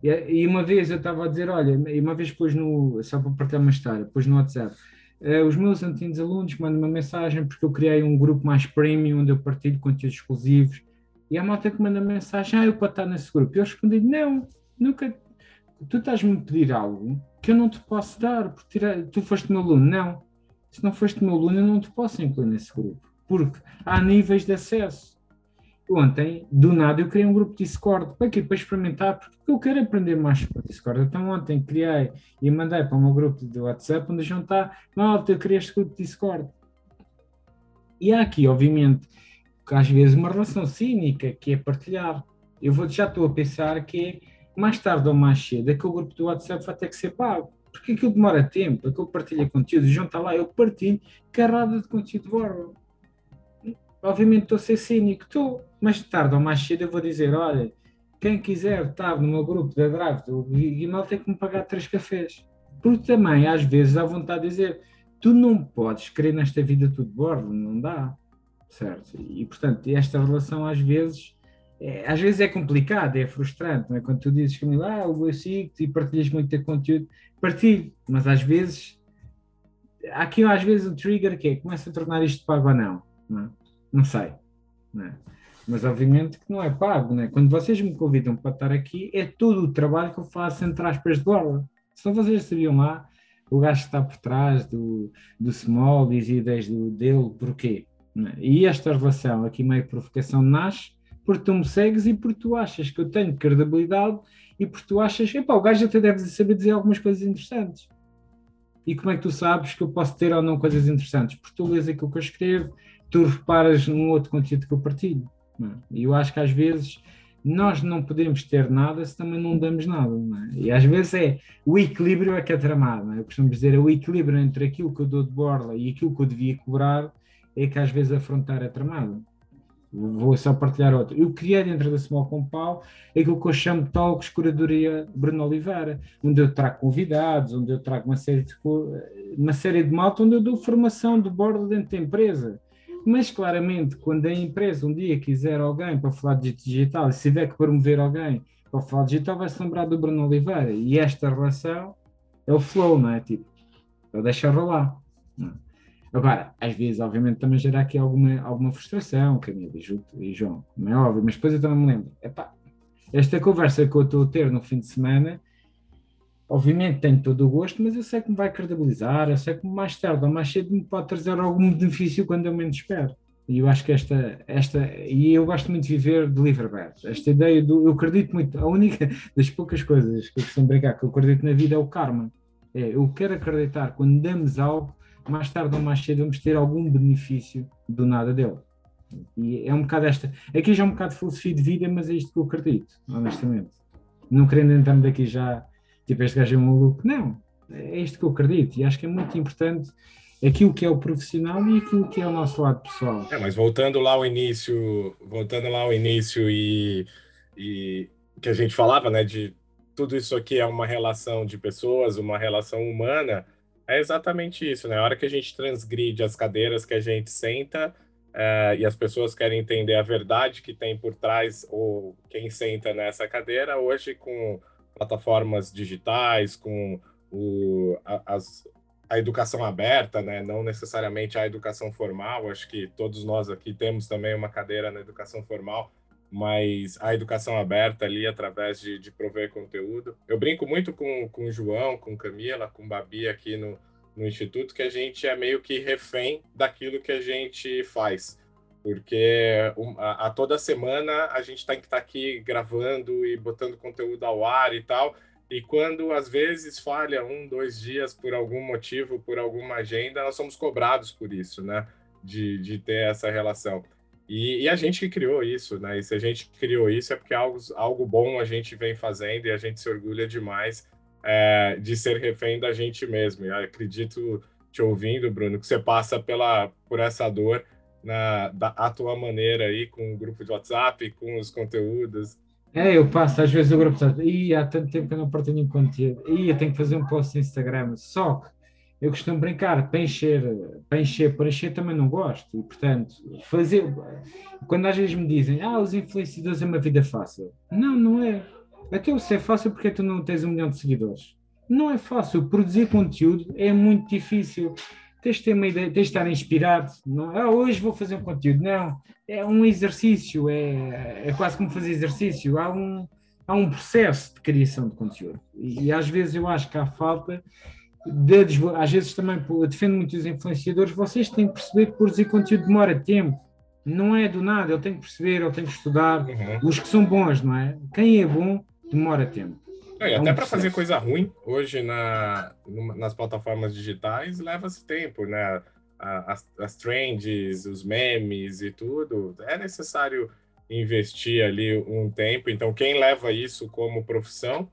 E, uma vez eu estava a dizer, olha, e uma vez pus no, só para partilhar uma história, pus no WhatsApp, uh, os meus antigos alunos mandam uma mensagem porque eu criei um grupo mais premium onde eu partilho conteúdos exclusivos e a malta que manda mensagem, ah, eu para estar nesse grupo. Eu respondi, não, nunca, tu estás-me a pedir algo que eu não te posso dar, porque tu foste meu aluno. Não, se não foste meu aluno, eu não te posso incluir nesse grupo, porque há níveis de acesso ontem, do nada, eu criei um grupo de Discord. Para quê? Para experimentar, porque eu quero aprender mais sobre Discord. Então, ontem criei e mandei para o meu grupo de WhatsApp, onde já está, malta, eu criei este grupo de Discord. E há aqui, obviamente, às vezes uma relação cínica, que é partilhar. Eu vou, já estou a pensar que mais tarde ou mais cedo, aquele grupo do WhatsApp vai ter que ser pago. Porque aquilo demora tempo, aquilo partilha conteúdo, junta lá, eu partilho carrada de conteúdo borro obviamente estou a ser cínico, estou, mas tarde ou mais cedo eu vou dizer, olha, quem quiser estar no meu grupo da Drive do Guimal tem que me pagar três cafés. Porque também, às vezes, dá vontade de dizer, tu não podes querer nesta vida tudo de bordo, não dá, certo? E, portanto, esta relação às vezes, é, às vezes é complicada, é frustrante, não é? Quando tu dizes, Camila, ah, eu sigo e partilhas muito de conteúdo, partilho, mas às vezes, há aqui às vezes um trigger que é, começa a tornar isto pago ou não, não é? Não sei. Não é? Mas obviamente que não é pago. Não é? Quando vocês me convidam para estar aqui, é todo o trabalho que eu faço entre aspas de bola. Se não vocês sabiam lá, o gajo está por trás do, do small e as ideias do, dele, porquê? É? E esta relação aqui meio provocação nasce porque tu me segues e porque tu achas que eu tenho credibilidade e porque tu achas que o gajo até deve saber dizer algumas coisas interessantes. E como é que tu sabes que eu posso ter ou não coisas interessantes? Porque tu lês aquilo que eu escrevo, tu reparas num outro conteúdo que eu partilho. É? E eu acho que às vezes nós não podemos ter nada se também não damos nada. É? E às vezes é o equilíbrio é que é tramado. É? Eu costumo dizer é o equilíbrio entre aquilo que eu dou de borla e aquilo que eu devia cobrar é que às vezes afrontar é tramado. Vou só partilhar outro. Eu criei dentro da Small Compal aquilo que eu chamo de Talks Curadoria Bruno Oliveira, onde eu trago convidados, onde eu trago uma série de, uma série de malta, onde eu dou formação de bordo dentro da empresa mas claramente, quando a empresa um dia quiser alguém para falar de digital, se tiver que promover alguém para falar de digital, vai se lembrar do Bruno Oliveira. E esta relação é o flow, não é? Tipo, eu deixo rolar. Agora, às vezes, obviamente, também gera aqui alguma, alguma frustração, Camila e João, não é óbvio, mas depois eu também me lembro, epá, esta conversa que eu estou a ter no fim de semana Obviamente tenho todo o gosto, mas eu sei que me vai credibilizar, eu sei que mais tarde ou mais cedo me pode trazer algum benefício quando eu menos espero. E eu acho que esta, esta, e eu gosto muito de viver de livre aberto. Esta ideia do, eu acredito muito, a única das poucas coisas que eu costumo brincar que eu acredito na vida é o karma. É, eu quero acreditar quando damos algo, mais tarde ou mais cedo vamos ter algum benefício do nada dele. E é um bocado esta, aqui já é um bocado de filosofia de vida, mas é isto que eu acredito, honestamente. Não querendo entrar daqui já tipo, este gajo é maluco. Não, é isto que eu acredito e acho que é muito importante aquilo que é o profissional e aquilo que é o nosso lado pessoal. É, mas voltando lá ao início, voltando lá ao início e, e que a gente falava, né, de tudo isso aqui é uma relação de pessoas, uma relação humana, É exatamente isso, né? A hora que a gente transgride as cadeiras que a gente senta é, e as pessoas querem entender a verdade que tem por trás ou quem senta nessa cadeira, hoje com plataformas digitais, com o, a, as, a educação aberta, né? não necessariamente a educação formal, acho que todos nós aqui temos também uma cadeira na educação formal, mas a educação aberta ali através de, de prover conteúdo. Eu brinco muito com, com o João, com Camila, com Babi aqui no, no Instituto, que a gente é meio que refém daquilo que a gente faz. Porque a, a toda semana a gente tem que estar tá aqui gravando e botando conteúdo ao ar e tal. E quando às vezes falha um, dois dias por algum motivo, por alguma agenda, nós somos cobrados por isso, né? De, de ter essa relação. E, e, a gente que criou isso, né? E se a gente criou isso é porque algo, algo bom a gente vem fazendo e a gente se orgulha demais é, de ser refém da gente mesmo. E acredito, te ouvindo, Bruno, que você passa pela, por essa dor na, da a tua maneira aí, com o grupo de WhatsApp, com os conteúdos. É, eu passo às vezes o grupo de WhatsApp, e há tanto tempo que eu não partilho conteúdo, e eu tenho que fazer um post no Instagram, só que eu costumo brincar, para encher, para encher, para encher também não gosto. E, portanto, fazer. Quando às vezes me dizem, ah, os influenciadores é uma vida fácil. Não, não é. Até se é fácil porque tu não tens um milhão de seguidores. Não é fácil. Produzir conteúdo é muito difícil. Tens de ter uma ideia, tens de estar inspirado. Não, ah, hoje vou fazer um conteúdo. Não. É um exercício, é, é quase como fazer exercício. Há um, há um processo de criação de conteúdo. E, e às vezes eu acho que há falta de, às vezes também eu defendo muitos influenciadores, vocês têm que perceber que produzir conteúdo demora tempo, não é do nada, eu tenho que perceber, eu tenho que estudar, uhum. os que são bons, não é? Quem é bom demora tempo. Até para fazer coisa ruim, hoje na, nas plataformas digitais, leva-se tempo, né? As, as trends, os memes e tudo, é necessário investir ali um tempo. Então, quem leva isso como profissão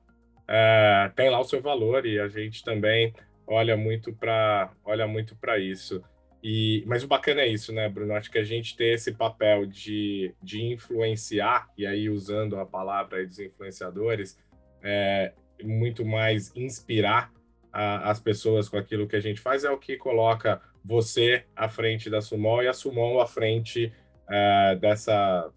é, tem lá o seu valor e a gente também olha muito para olha muito para isso. E, mas o bacana é isso, né, Bruno? Acho que a gente tem esse papel de, de influenciar, e aí usando a palavra dos influenciadores, é, muito mais inspirar a, as pessoas com aquilo que a gente faz, é o que coloca você à frente da Sumol e a Sumol à frente é, dessa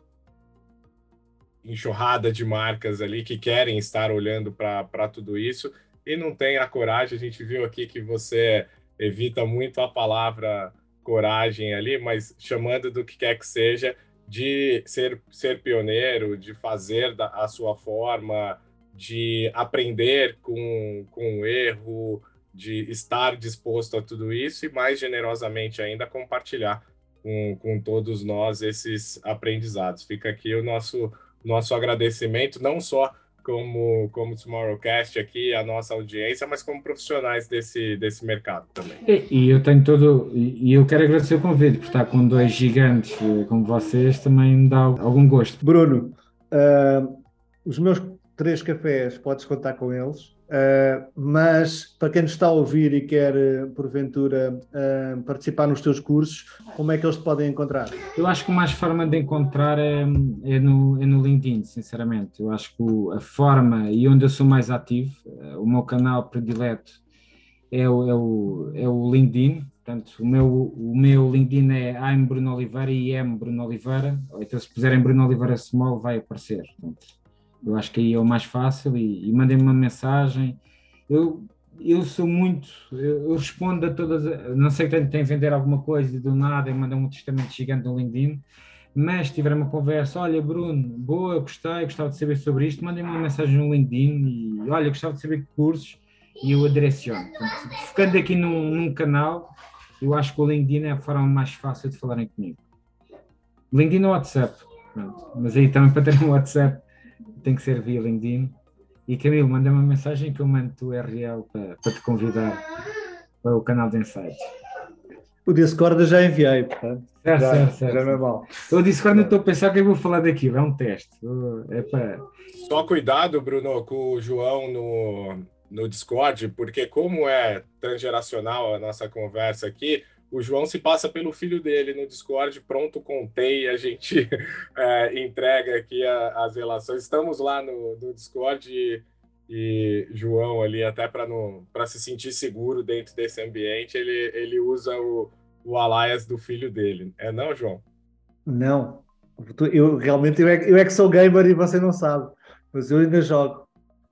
enxurrada de marcas ali que querem estar olhando para tudo isso e não tem a coragem. A gente viu aqui que você evita muito a palavra coragem ali, mas chamando do que quer que seja, de ser, ser pioneiro, de fazer da, a sua forma, de aprender com, com o erro, de estar disposto a tudo isso e, mais generosamente ainda, compartilhar com, com todos nós esses aprendizados. Fica aqui o nosso nosso agradecimento, não só como, como Tomorrowcast aqui, a nossa audiência, mas como profissionais desse, desse mercado também. E, e eu tenho todo, e eu quero agradecer o convite, por estar com dois gigantes eh, como vocês também me dá algum gosto. Bruno, uh, os meus três cafés, podes contar com eles. Uh, mas para quem nos está a ouvir e quer, eh, porventura, uh, participar nos teus cursos, como é que eles te podem encontrar? Eu acho que a mais forma de encontrar é, é, no, é no LinkedIn, sinceramente. Eu acho que a forma e onde eu sou mais ativo, uh, o meu canal predileto é o, é o, é o LinkedIn. Portanto, o meu, o meu LinkedIn é I'm Bruno Oliveira e M Bruno Oliveira. Então, se puserem Bruno Oliveira Small, vai aparecer. Portanto, eu acho que aí é o mais fácil e, e mandem-me uma mensagem. Eu, eu sou muito, eu, eu respondo a todas, não sei que tem, vender alguma coisa e do nada e mandam um testamento gigante no LinkedIn, mas tiver uma conversa, olha Bruno, boa, gostei, gostava de saber sobre isto, mandem-me uma mensagem no LinkedIn e olha, gostava de saber que cursos e eu adireciono. Portanto, focando aqui num, num, canal, eu acho que o LinkedIn é a forma mais fácil de falarem comigo. LinkedIn ou WhatsApp, pronto. mas aí também para ter um WhatsApp tem que ser via LinkedIn. E Camilo, manda uma mensagem que eu mando o URL para, para te convidar para o canal de Insights. O Discord eu já enviei, portanto. Certo, já, certo, certo. Já não é mal. O Discord eu estou a pensar que eu vou falar daquilo, é um teste. É para... Só cuidado, Bruno, com o João no, no Discord, porque como é transgeracional a nossa conversa aqui, o João se passa pelo filho dele no Discord, pronto, contei, a gente é, entrega aqui a, as relações. Estamos lá no, no Discord e, e João ali, até para se sentir seguro dentro desse ambiente, ele, ele usa o, o alias do filho dele. É não, João? Não. Eu realmente eu é, eu é que sou gamer e você não sabe, mas eu ainda jogo.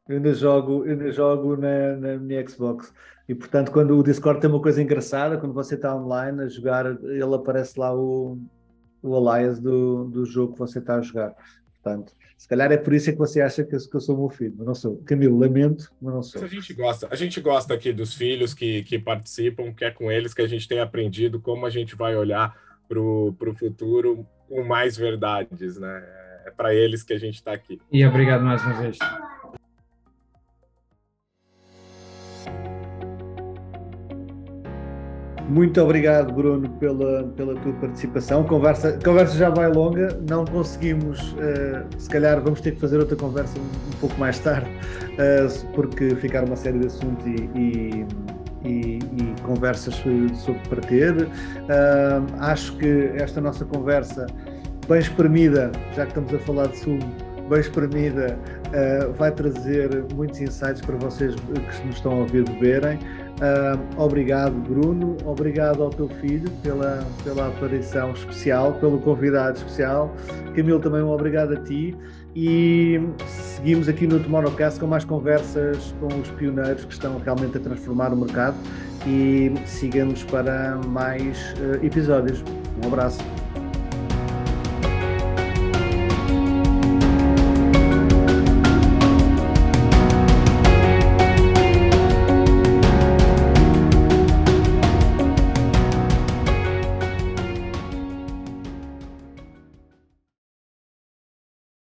Eu ainda jogo, eu ainda jogo na, na minha Xbox. E portanto, quando o Discord tem uma coisa engraçada, quando você está online a jogar, ele aparece lá o, o alias do, do jogo que você está a jogar. Portanto, se calhar é por isso é que você acha que eu, que eu sou meu filho, mas não sou. Camilo, lamento, mas não sou. A gente gosta, a gente gosta aqui dos filhos que, que participam, que é com eles que a gente tem aprendido como a gente vai olhar para o futuro com mais verdades, né? É para eles que a gente está aqui. E obrigado mais uma vez. Muito obrigado, Bruno, pela, pela tua participação. Conversa, conversa já vai longa, não conseguimos, uh, se calhar vamos ter que fazer outra conversa um, um pouco mais tarde, uh, porque ficaram uma série de assuntos e, e, e, e conversas sobre para ter. Uh, acho que esta nossa conversa, bem espremida, já que estamos a falar de sumo, bem espremida, vai trazer muitos insights para vocês que nos estão a ouvir beberem. Uh, obrigado, Bruno. Obrigado ao teu filho pela, pela aparição especial, pelo convidado especial. Camilo, também um obrigado a ti. E seguimos aqui no Tomorrowcast com mais conversas com os pioneiros que estão realmente a transformar o mercado. E sigamos para mais uh, episódios. Um abraço.